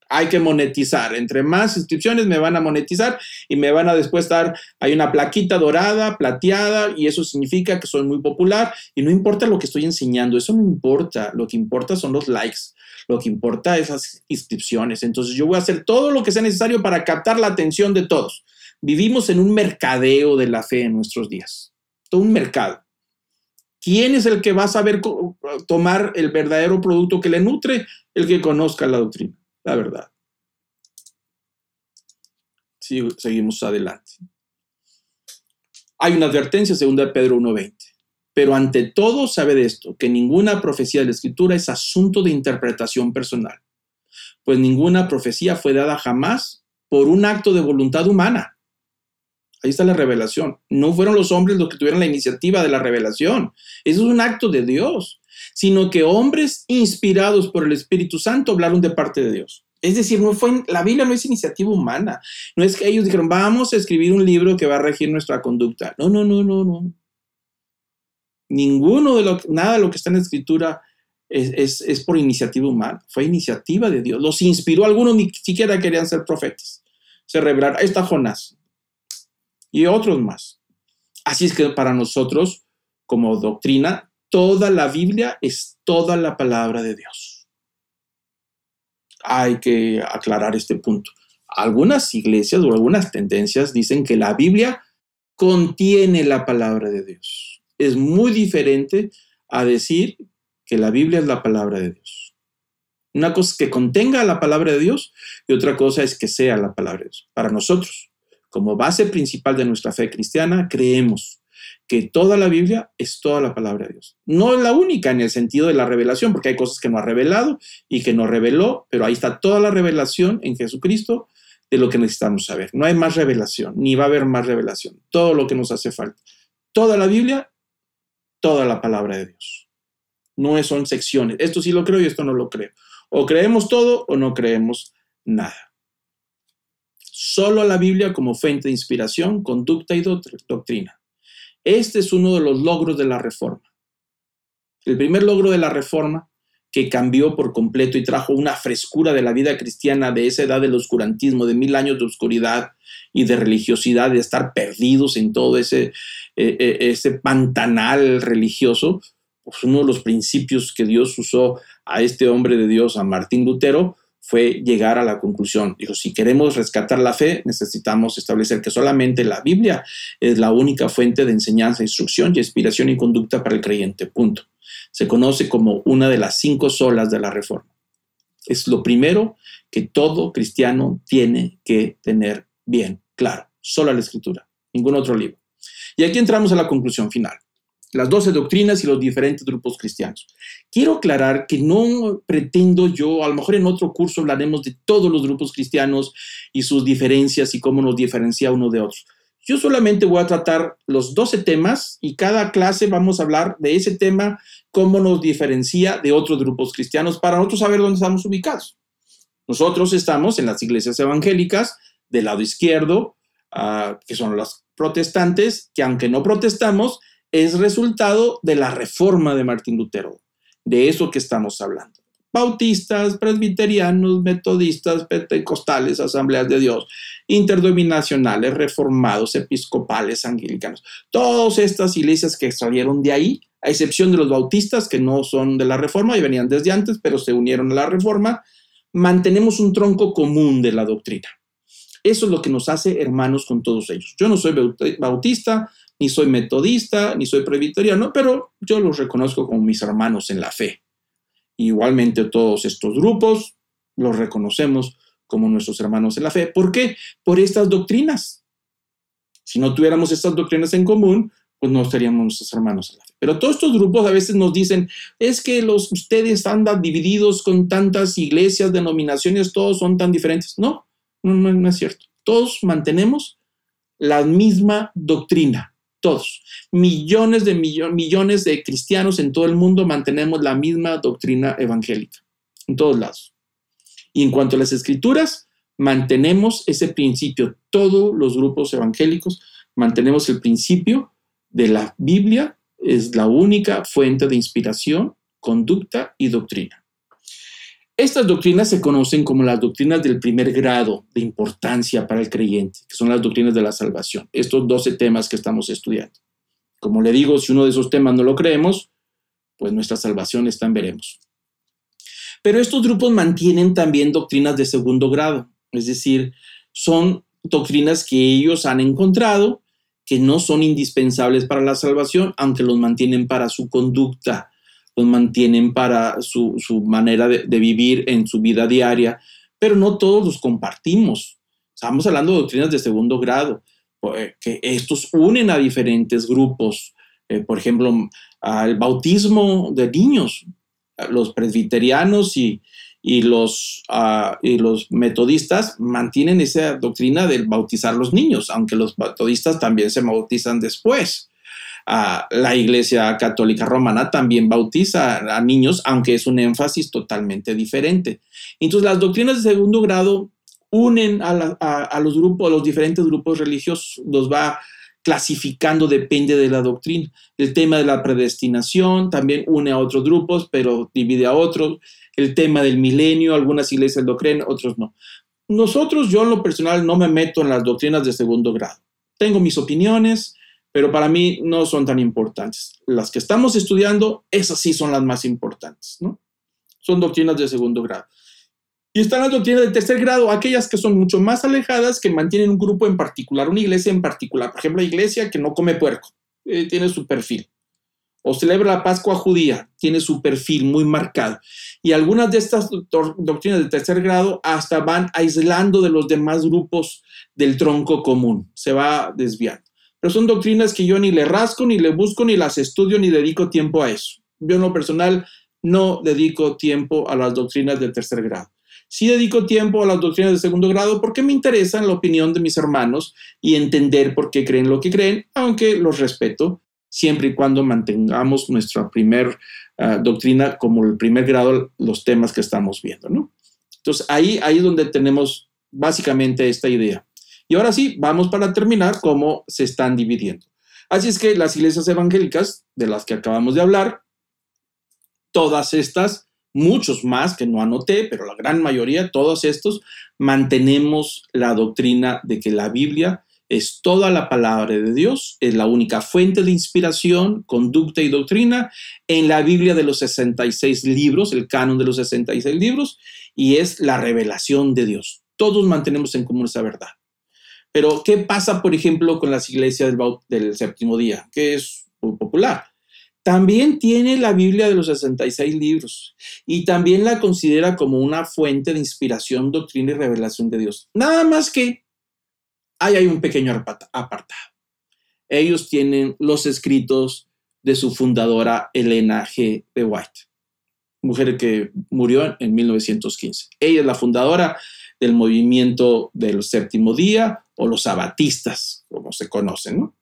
hay que monetizar. Entre más inscripciones me van a monetizar y me van a después dar, hay una plaquita dorada, plateada, y eso significa que soy muy popular y no importa lo que estoy enseñando, eso no importa, lo que importa son los likes, lo que importa es esas inscripciones. Entonces yo voy a hacer todo lo que sea necesario para captar la atención de todos. Vivimos en un mercadeo de la fe en nuestros días, todo un mercado. ¿Quién es el que va a saber tomar el verdadero producto que le nutre? El que conozca la doctrina la verdad. seguimos adelante. Hay una advertencia, segunda Pedro 1.20. Pero ante todo sabe de esto, que ninguna profecía de la Escritura es asunto de interpretación personal, pues ninguna profecía fue dada jamás por un acto de voluntad humana. Ahí está la revelación. No fueron los hombres los que tuvieron la iniciativa de la revelación. Eso es un acto de Dios sino que hombres inspirados por el Espíritu Santo hablaron de parte de Dios. Es decir, no fue, la Biblia no es iniciativa humana. No es que ellos dijeron, vamos a escribir un libro que va a regir nuestra conducta. No, no, no, no, no. Ninguno de lo, nada de lo que está en la escritura es, es, por iniciativa humana. Fue iniciativa de Dios. Los inspiró. Algunos ni siquiera querían ser profetas. Se revelaron. Ahí está Jonás. Y otros más. Así es que para nosotros, como doctrina, toda la Biblia es toda la palabra de Dios. Hay que aclarar este punto. Algunas iglesias o algunas tendencias dicen que la Biblia contiene la palabra de Dios. Es muy diferente a decir que la Biblia es la palabra de Dios. Una cosa es que contenga la palabra de Dios y otra cosa es que sea la palabra de Dios. Para nosotros, como base principal de nuestra fe cristiana, creemos que toda la Biblia es toda la palabra de Dios. No es la única en el sentido de la revelación, porque hay cosas que no ha revelado y que no reveló, pero ahí está toda la revelación en Jesucristo de lo que necesitamos saber. No hay más revelación, ni va a haber más revelación. Todo lo que nos hace falta. Toda la Biblia, toda la palabra de Dios. No son secciones. Esto sí lo creo y esto no lo creo. O creemos todo o no creemos nada. Solo la Biblia como fuente de inspiración, conducta y doctrina. Este es uno de los logros de la reforma. El primer logro de la reforma que cambió por completo y trajo una frescura de la vida cristiana de esa edad del oscurantismo, de mil años de oscuridad y de religiosidad, de estar perdidos en todo ese, eh, eh, ese pantanal religioso, pues uno de los principios que Dios usó a este hombre de Dios, a Martín Lutero, fue llegar a la conclusión. Dijo, si queremos rescatar la fe, necesitamos establecer que solamente la Biblia es la única fuente de enseñanza, instrucción y inspiración y conducta para el creyente. Punto. Se conoce como una de las cinco solas de la reforma. Es lo primero que todo cristiano tiene que tener bien claro. Solo la escritura, ningún otro libro. Y aquí entramos a la conclusión final las doce doctrinas y los diferentes grupos cristianos. Quiero aclarar que no pretendo yo, a lo mejor en otro curso hablaremos de todos los grupos cristianos y sus diferencias y cómo nos diferencia uno de otros. Yo solamente voy a tratar los doce temas y cada clase vamos a hablar de ese tema, cómo nos diferencia de otros grupos cristianos para nosotros saber dónde estamos ubicados. Nosotros estamos en las iglesias evangélicas del lado izquierdo, ah, que son las protestantes, que aunque no protestamos, es resultado de la reforma de Martín Lutero, de eso que estamos hablando. bautistas, presbiterianos, metodistas, pentecostales, asambleas de Dios, interdenominacionales, reformados, episcopales, anglicanos. Todas estas iglesias que salieron de ahí, a excepción de los bautistas, que no son de la reforma y venían desde antes, pero se unieron a la reforma, mantenemos un tronco común de la doctrina. Eso es lo que nos hace hermanos con todos ellos. Yo no soy bautista, ni soy metodista, ni soy presbiteriano, pero yo los reconozco como mis hermanos en la fe. Igualmente todos estos grupos los reconocemos como nuestros hermanos en la fe. ¿Por qué? Por estas doctrinas. Si no tuviéramos estas doctrinas en común, pues no seríamos nuestros hermanos en la fe. Pero todos estos grupos a veces nos dicen, es que los, ustedes andan divididos con tantas iglesias, denominaciones, todos son tan diferentes. No, no, no es cierto. Todos mantenemos la misma doctrina todos, millones de millones de cristianos en todo el mundo mantenemos la misma doctrina evangélica, en todos lados. Y en cuanto a las escrituras, mantenemos ese principio. Todos los grupos evangélicos mantenemos el principio de la Biblia, es la única fuente de inspiración, conducta y doctrina. Estas doctrinas se conocen como las doctrinas del primer grado de importancia para el creyente, que son las doctrinas de la salvación, estos 12 temas que estamos estudiando. Como le digo, si uno de esos temas no lo creemos, pues nuestra salvación está en veremos. Pero estos grupos mantienen también doctrinas de segundo grado, es decir, son doctrinas que ellos han encontrado que no son indispensables para la salvación, aunque los mantienen para su conducta, los mantienen para su, manera de, vivir en su vida diaria, pero no todos los compartimos. Estamos hablando de doctrinas de segundo grado, eh, que estos unen a diferentes grupos. Eh, por ejemplo, al bautismo de niños, los presbiterianos y, los, ah, y los metodistas mantienen esa doctrina del bautizar los niños, aunque los metodistas también se bautizan después la Iglesia Católica Romana también bautiza a niños, aunque es un énfasis totalmente diferente. Entonces, las doctrinas de segundo grado unen a, los grupos, a los diferentes grupos religiosos, los va clasificando, depende de la doctrina. El tema de la predestinación también une a otros grupos, pero divide a otros. El tema del milenio, algunas iglesias lo creen, otros no. Nosotros, yo en lo personal, no me meto en las doctrinas de segundo grado. Tengo mis opiniones, pero para mí no son tan importantes. Las que estamos estudiando, esas sí son las más importantes, ¿no? Son doctrinas de segundo grado. Y están las doctrinas de tercer grado, aquellas que son mucho más alejadas, que mantienen un grupo en particular, una iglesia en particular. Por ejemplo, la iglesia que no come puerco, eh, tiene su perfil. O celebra la Pascua judía, tiene su perfil muy marcado. Y algunas de estas doctrinas de tercer grado hasta van aislando de los demás grupos del tronco común, se va desviando son doctrinas que yo ni le rasco, ni le busco, ni las estudio, ni dedico tiempo a eso. Yo en lo personal no dedico tiempo a las doctrinas de tercer grado. Sí dedico tiempo a las doctrinas de segundo grado porque me interesa la opinión de mis hermanos y entender por qué creen lo que creen, aunque los respeto siempre y cuando mantengamos nuestra primer ah, doctrina como el primer grado, los temas que estamos viendo, ¿no? Entonces ahí, ahí es donde tenemos básicamente esta idea. Y ahora sí, vamos para terminar cómo se están dividiendo. Así es que las iglesias evangélicas, de las que acabamos de hablar, todas estas, muchos más que no anoté, pero la gran mayoría, todos estos, mantenemos la doctrina de que la Biblia es toda la palabra de Dios, es la única fuente de inspiración, conducta y doctrina en la Biblia de los 66 libros, el canon de los 66 libros, y es la revelación de Dios. Todos mantenemos en común esa verdad. Pero, ¿qué pasa, por ejemplo, con las iglesias del, séptimo día, que es muy popular? También tiene la Biblia de los 66 libros y también la considera como una fuente de inspiración, doctrina y revelación de Dios. Nada más que ahí hay un pequeño apartado. Ellos tienen los escritos de su fundadora Elena G. de White, mujer que murió en 1915. Ella es la fundadora del movimiento del séptimo día o los sabatistas, como se conocen, ¿no?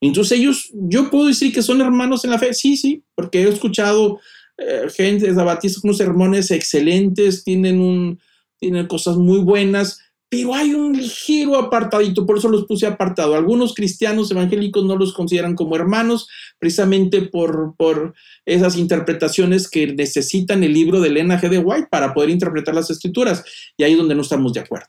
Entonces ellos, yo puedo decir que son hermanos en la fe, sí, sí, porque he escuchado eh, gente de sabatistas con sermones excelentes, tienen, un, tienen cosas muy buenas, pero hay un ligero apartadito, por eso los puse apartado. Algunos cristianos evangélicos no los consideran como hermanos, precisamente por, por esas interpretaciones que necesitan el libro de Elena G. de White para poder interpretar las escrituras, y ahí es donde no estamos de acuerdo.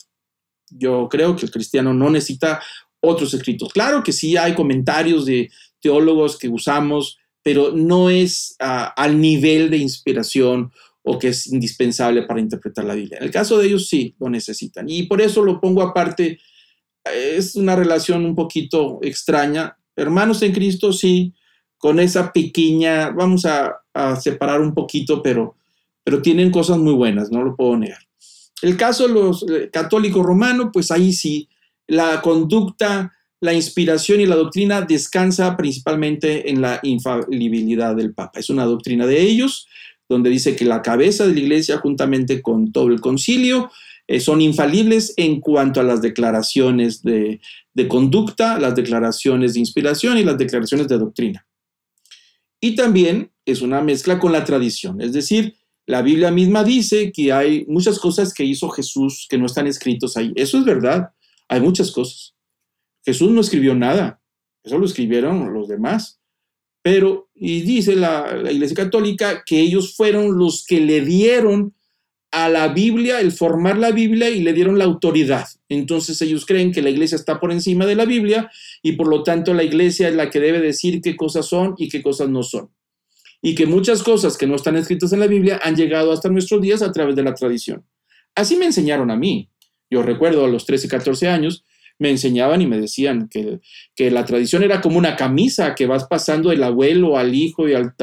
Yo creo que el cristiano no necesita otros escritos. Claro que sí hay comentarios de teólogos que usamos, pero no es ah, al nivel de inspiración o que es indispensable para interpretar la Biblia. En el caso de ellos sí lo necesitan. Y por eso lo pongo aparte. Es una relación un poquito extraña. Hermanos en Cristo, sí, con esa pequeña, vamos a, separar un poquito, pero, pero tienen cosas muy buenas, no lo puedo negar. El caso de los eh, católicos romanos, pues ahí sí, la conducta, la inspiración y la doctrina descansa principalmente en la infalibilidad del Papa. Es una doctrina de ellos donde dice que la cabeza de la iglesia, juntamente con todo el concilio, eh, son infalibles en cuanto a las declaraciones de, de conducta, las declaraciones de inspiración y las declaraciones de doctrina. Y también es una mezcla con la tradición, es decir, la Biblia misma dice que hay muchas cosas que hizo Jesús que no están escritos ahí. Eso es verdad, hay muchas cosas. Jesús no escribió nada, eso lo escribieron los demás. Pero, y dice la, Iglesia Católica que ellos fueron los que le dieron a la Biblia, el formar la Biblia y le dieron la autoridad. Entonces ellos creen que la iglesia está por encima de la Biblia y por lo tanto la iglesia es la que debe decir qué cosas son y qué cosas no son. Y que muchas cosas que no están escritas en la Biblia han llegado hasta nuestros días a través de la tradición. Así me enseñaron a mí. Yo recuerdo a los 13, 14 años me enseñaban y me decían que, que, la tradición era como una camisa que vas pasando del abuelo al hijo y al,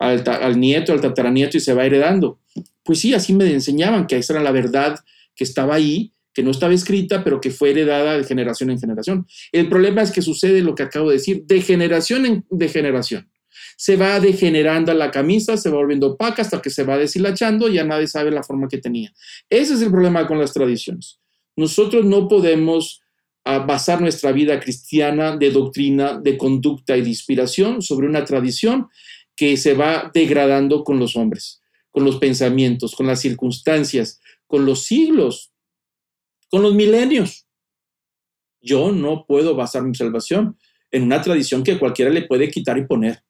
al, al, nieto, al tataranieto y se va heredando. Pues sí, así me enseñaban que esa era la verdad que estaba ahí, que no estaba escrita, pero que fue heredada de generación en generación. El problema es que sucede lo que acabo de decir, de generación en de generación. Se va degenerando la camisa, se va volviendo opaca hasta que se va deshilachando y ya nadie sabe la forma que tenía. Ese es el problema con las tradiciones. Nosotros no podemos a basar nuestra vida cristiana de doctrina, de conducta y de inspiración sobre una tradición que se va degradando con los hombres, con los pensamientos, con las circunstancias, con los siglos, con los milenios. Yo no puedo basar mi salvación en una tradición que cualquiera le puede quitar y poner.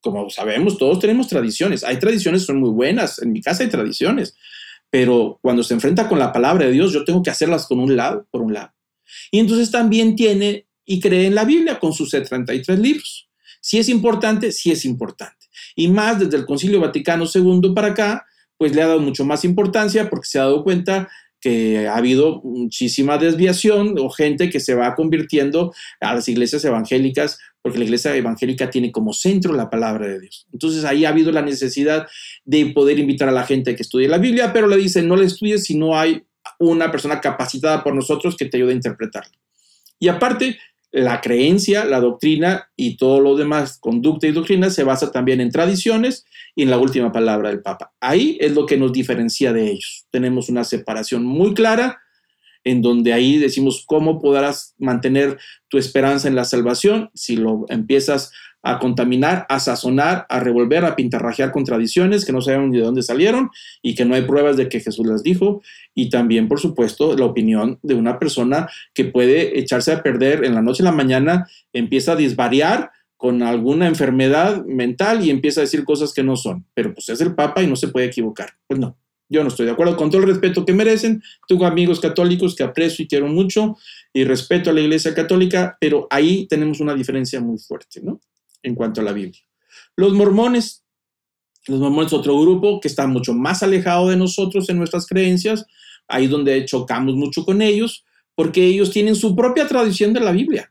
Como sabemos, todos tenemos tradiciones. Hay tradiciones que son muy buenas. En mi casa hay tradiciones. Pero cuando se enfrenta con la palabra de Dios, yo tengo que hacerlas con un lado, por un lado. Y entonces también tiene y cree en la Biblia con sus 33 libros. Si es importante, sí es importante. Y más desde el Concilio Vaticano II para acá, pues le ha dado mucho más importancia porque se ha dado cuenta que ha habido muchísima desviación o gente que se va convirtiendo a las iglesias evangélicas, porque la iglesia evangélica tiene como centro la palabra de Dios. Entonces ahí ha habido la necesidad de poder invitar a la gente que estudie la Biblia, pero le dicen, no la estudies si no hay una persona capacitada por nosotros que te ayude a interpretarlo. Y aparte, la creencia, la doctrina y todo lo demás, conducta y doctrina, se basa también en tradiciones y en la última palabra del Papa. Ahí es lo que nos diferencia de ellos. Tenemos una separación muy clara en donde ahí decimos cómo podrás mantener tu esperanza en la salvación si lo empiezas a contaminar, a sazonar, a revolver, a pintarrajear con tradiciones que no sabemos ni de dónde salieron y que no hay pruebas de que Jesús las dijo. Y también, por supuesto, la opinión de una persona que puede echarse a perder en la noche y la mañana, empieza a disvariar con alguna enfermedad mental y empieza a decir cosas que no son. Pero pues es el Papa y no se puede equivocar. Pues no, yo no estoy de acuerdo con todo el respeto que merecen. Tengo amigos católicos que aprecio y quiero mucho y respeto a la Iglesia Católica, pero ahí tenemos una diferencia muy fuerte, ¿no? En cuanto a la Biblia. Los mormones, los mormones otro grupo que está mucho más alejado de nosotros en nuestras creencias, ahí donde chocamos mucho con ellos, porque ellos tienen su propia tradición de la Biblia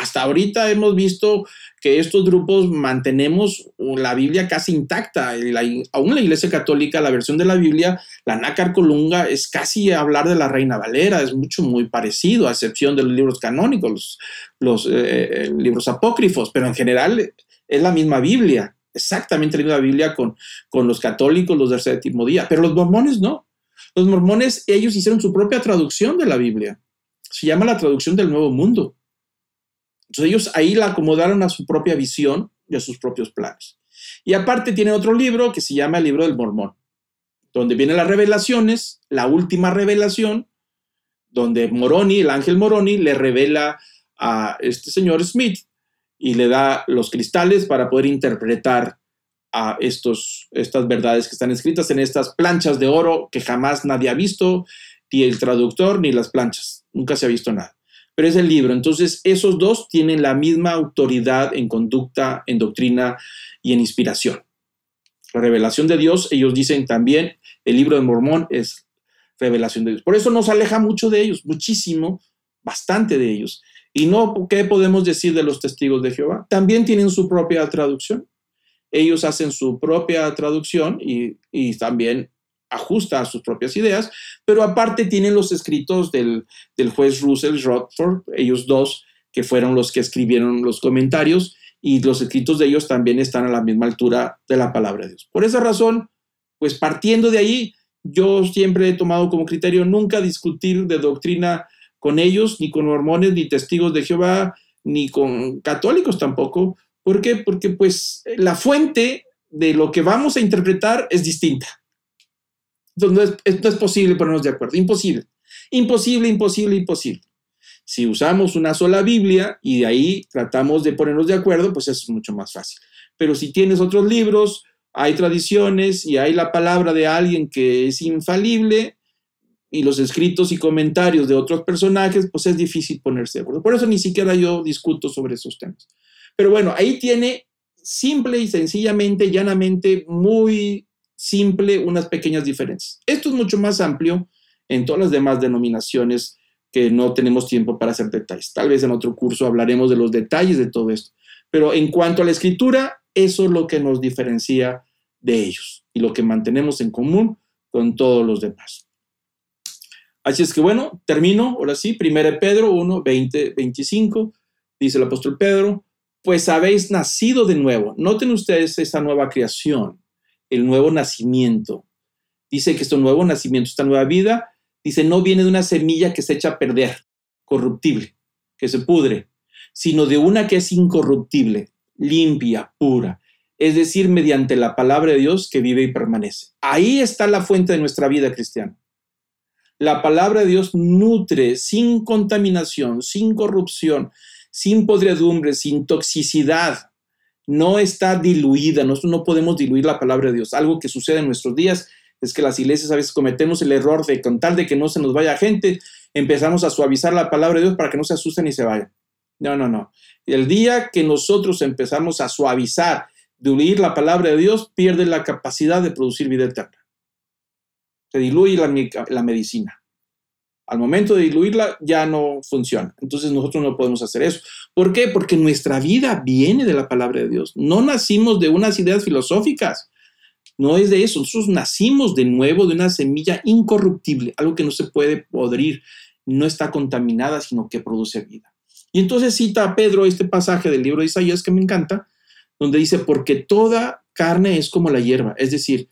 hasta ahorita hemos visto que estos grupos mantenemos la Biblia casi intacta. aún la Iglesia Católica, la versión de la Biblia, la Nácar Colunga, es casi hablar de la Reina Valera, es mucho muy parecido, a excepción de los libros canónicos, los, eh, eh, libros apócrifos, pero en general es la misma Biblia, exactamente la misma Biblia con, con los católicos, los del séptimo día, pero los mormones no. Los mormones, ellos hicieron su propia traducción de la Biblia. Se llama la traducción del Nuevo Mundo. Entonces ellos ahí la acomodaron a su propia visión y a sus propios planes. Y aparte tiene otro libro que se llama el libro del Mormón, donde vienen las revelaciones, la última revelación, donde Moroni, el ángel Moroni, le revela a este señor Smith y le da los cristales para poder interpretar a estos, estas verdades que están escritas en estas planchas de oro que jamás nadie ha visto, ni el traductor ni las planchas. Nunca se ha visto nada. Pero es el libro. Entonces, esos dos tienen la misma autoridad en conducta, en doctrina y en inspiración. La revelación de Dios, ellos dicen también, el libro de Mormón es revelación de Dios. Por eso nos aleja mucho de ellos, muchísimo, bastante de ellos. Y no, ¿qué podemos decir de los testigos de Jehová? También tienen su propia traducción. Ellos hacen su propia traducción y, y también ajusta a sus propias ideas, pero aparte tienen los escritos del, del juez Russell Rothford, ellos dos, que fueron los que escribieron los comentarios, y los escritos de ellos también están a la misma altura de la palabra de Dios. Por esa razón, pues partiendo de ahí, yo siempre he tomado como criterio nunca discutir de doctrina con ellos, ni con mormones, ni testigos de Jehová, ni con católicos tampoco. ¿Por qué? Porque pues la fuente de lo que vamos a interpretar es distinta. No es, no es posible ponernos de acuerdo, imposible. Imposible, imposible, imposible. Si usamos una sola Biblia y de ahí tratamos de ponernos de acuerdo, pues es mucho más fácil. Pero si tienes otros libros, hay tradiciones y hay la palabra de alguien que es infalible y los escritos y comentarios de otros personajes, pues es difícil ponerse de acuerdo. Por eso ni siquiera yo discuto sobre esos temas. Pero bueno, ahí tiene simple y sencillamente, llanamente, muy simple, unas pequeñas diferencias. Esto es mucho más amplio en todas las demás denominaciones que no tenemos tiempo para hacer detalles. Tal vez en otro curso hablaremos de los detalles de todo esto. Pero en cuanto a la escritura, eso es lo que nos diferencia de ellos y lo que mantenemos en común con todos los demás. Así es que bueno, termino ahora sí, 1 Pedro 1, 20, 25, dice el apóstol Pedro, pues habéis nacido de nuevo. Noten ustedes esta nueva creación, el nuevo nacimiento. Dice que este nuevo nacimiento, esta nueva vida, dice, no viene de una semilla que se echa a perder, corruptible, que se pudre, sino de una que es incorruptible, limpia, pura, es decir, mediante la palabra de Dios que vive y permanece. Ahí está la fuente de nuestra vida cristiana. La palabra de Dios nutre sin contaminación, sin corrupción, sin podredumbre, sin toxicidad. No está diluida, nosotros no podemos diluir la palabra de Dios. Algo que sucede en nuestros días es que las iglesias a veces cometemos el error de, con tal de que no se nos vaya gente, empezamos a suavizar la palabra de Dios para que no se asusten y se vayan. No, no, no. El día que nosotros empezamos a suavizar diluir la palabra de Dios, pierde la capacidad de producir vida eterna. Se diluye la, medicina. Al momento de diluirla ya no funciona. Entonces nosotros no podemos hacer eso. ¿Por qué? Porque nuestra vida viene de la palabra de Dios. No nacimos de unas ideas filosóficas. No es de eso. Nosotros nacimos de nuevo de una semilla incorruptible, algo que no se puede podrir, no está contaminada, sino que produce vida. Y entonces cita a Pedro este pasaje del libro de Isaías que me encanta, donde dice, porque toda carne es como la hierba, es decir,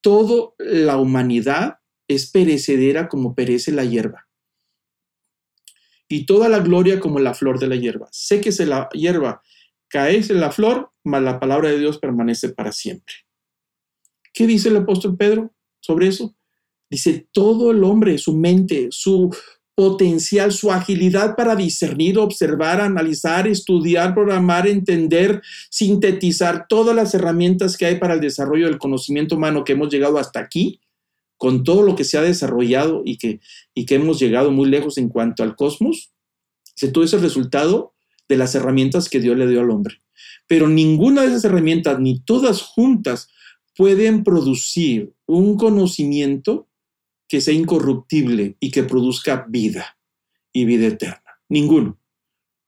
toda la humanidad es perecedera como perece la hierba. Y toda la gloria como la flor de la hierba. Sé que se la hierba, cae en la flor, mas la palabra de Dios permanece para siempre. ¿Qué dice el apóstol Pedro sobre eso? Dice, todo el hombre, su mente, su, potencial, su agilidad para discernir, observar, analizar, estudiar, programar, entender, sintetizar todas las herramientas que hay para el desarrollo del conocimiento humano que hemos llegado hasta aquí, con todo lo que se ha desarrollado y que, y que hemos llegado muy lejos en cuanto al cosmos, todo ese resultado de las herramientas que Dios le dio al hombre. Pero ninguna de esas herramientas, ni todas juntas, pueden producir un conocimiento que sea incorruptible y que produzca vida y vida eterna. Ninguno.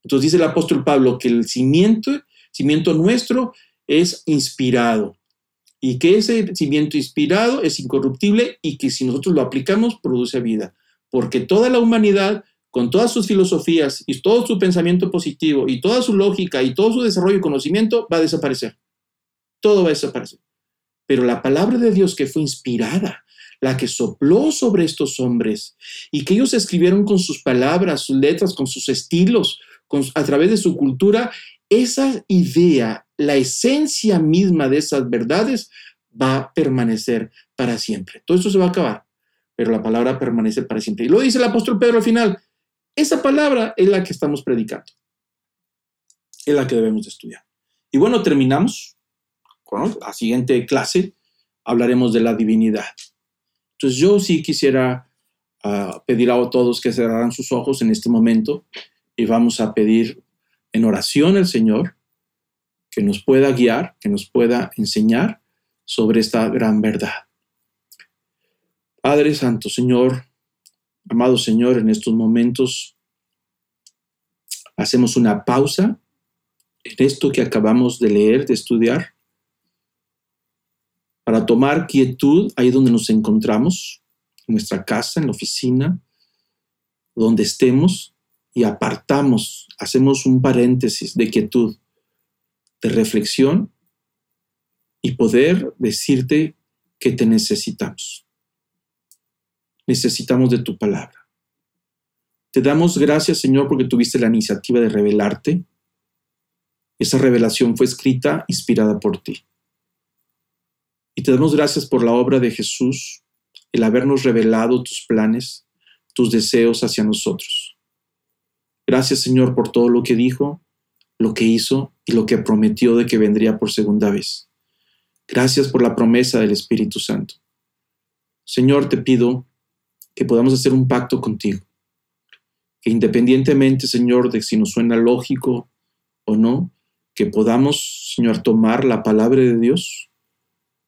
Entonces dice el apóstol Pablo que el cimiento, cimiento nuestro es inspirado y que ese cimiento inspirado es incorruptible y que si nosotros lo aplicamos produce vida. Porque toda la humanidad, con todas sus filosofías y todo su pensamiento positivo y toda su lógica y todo su desarrollo y conocimiento va a desaparecer. Todo va a desaparecer. Pero la palabra de Dios que fue inspirada la que sopló sobre estos hombres y que ellos escribieron con sus palabras, sus letras, con sus estilos, a través de su cultura, esa idea, la esencia misma de esas verdades va a permanecer para siempre. Todo esto se va a acabar, pero la palabra permanece para siempre. Y lo dice el apóstol Pedro al final. Esa palabra es la que estamos predicando. Es la que debemos de estudiar. Y bueno, terminamos con la siguiente clase. Hablaremos de la divinidad. Entonces yo sí quisiera uh, pedir a todos que cerraran sus ojos en este momento y vamos a pedir en oración al Señor que nos pueda guiar, que nos pueda enseñar sobre esta gran verdad. Padre Santo, Señor, amado Señor, en estos momentos hacemos una pausa en esto que acabamos de leer, de estudiar, para tomar quietud ahí donde nos encontramos, en nuestra casa, en la oficina, donde estemos, y apartamos, hacemos un paréntesis de quietud, de reflexión y poder decirte que te necesitamos. Necesitamos de tu palabra. Te damos gracias, Señor, porque tuviste la iniciativa de revelarte. Esa revelación fue escrita, inspirada por ti. Y te damos gracias por la obra de Jesús, el habernos revelado tus planes, tus deseos hacia nosotros. Gracias, Señor, por todo lo que dijo, lo que hizo y lo que prometió de que vendría por segunda vez. Gracias por la promesa del Espíritu Santo. Señor, te pido que podamos hacer un pacto contigo, que independientemente, Señor, de si nos suena lógico o no, que podamos, Señor, tomar la palabra de Dios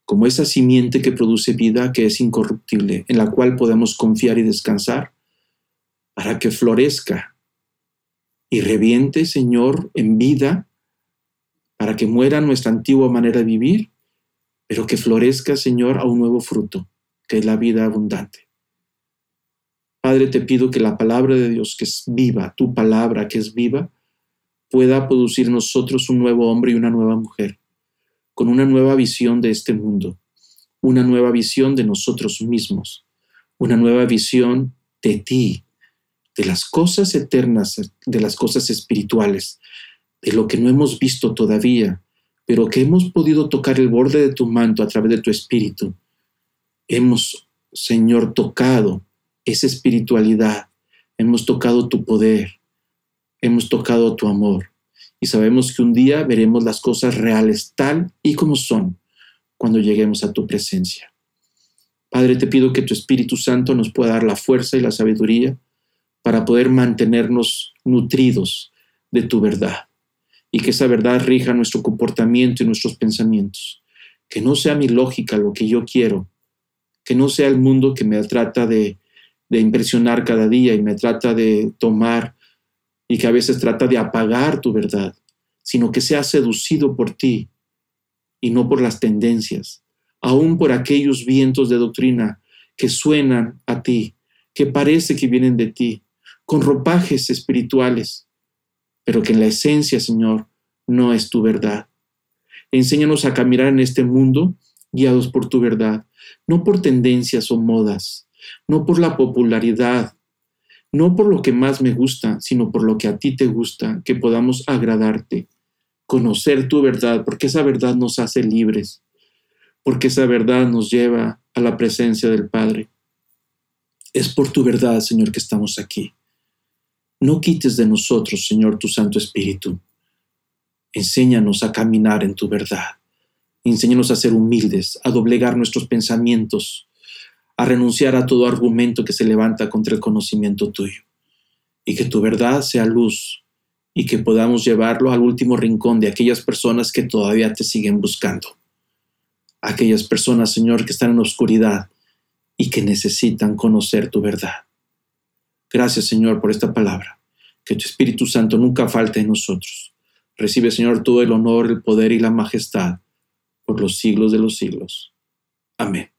como esa simiente que produce vida, que es incorruptible, en la cual podemos confiar y descansar, para que florezca y reviente, Señor, en vida, para que muera nuestra antigua manera de vivir pero que florezca, Señor, a un nuevo fruto, que es la vida abundante. Padre, te pido que la palabra de Dios, que es viva, tu palabra que es viva, pueda producir en nosotros un nuevo hombre y una nueva mujer, con una nueva visión de este mundo, una nueva visión de nosotros mismos, una nueva visión de ti, de las cosas eternas, de las cosas espirituales, de lo que no hemos visto todavía, pero que hemos podido tocar el borde de tu manto a través de tu espíritu. Hemos, Señor, tocado esa espiritualidad, hemos tocado tu poder, hemos tocado tu amor y sabemos que un día veremos las cosas reales tal y como son cuando lleguemos a tu presencia. Padre, te pido que tu Espíritu Santo nos pueda dar la fuerza y la sabiduría para poder mantenernos nutridos de tu verdad y que esa verdad rija nuestro comportamiento y nuestros pensamientos. Que no sea mi lógica lo que yo quiero, que no sea el mundo que me trata de, impresionar cada día y me trata de tomar y que a veces trata de apagar tu verdad, sino que sea seducido por ti y no por las tendencias, aún por aquellos vientos de doctrina que suenan a ti, que parece que vienen de ti, con ropajes espirituales, pero que en la esencia, Señor, no es tu verdad. Enséñanos a caminar en este mundo guiados por tu verdad, no por tendencias o modas, no por la popularidad, no por lo que más me gusta, sino por lo que a ti te gusta, que podamos agradarte, conocer tu verdad, porque esa verdad nos hace libres, porque esa verdad nos lleva a la presencia del Padre. Es por tu verdad, Señor, que estamos aquí. No quites de nosotros, Señor, tu Santo Espíritu. Enséñanos a caminar en tu verdad. Enséñanos a ser humildes, a doblegar nuestros pensamientos, a renunciar a todo argumento que se levanta contra el conocimiento tuyo. Y que tu verdad sea luz y que podamos llevarlo al último rincón de aquellas personas que todavía te siguen buscando. Aquellas personas, Señor, que están en oscuridad y que necesitan conocer tu verdad. Gracias, Señor, por esta palabra. Que tu Espíritu Santo nunca falte en nosotros. Recibe, Señor, todo el honor, el poder y la majestad por los siglos de los siglos. Amén.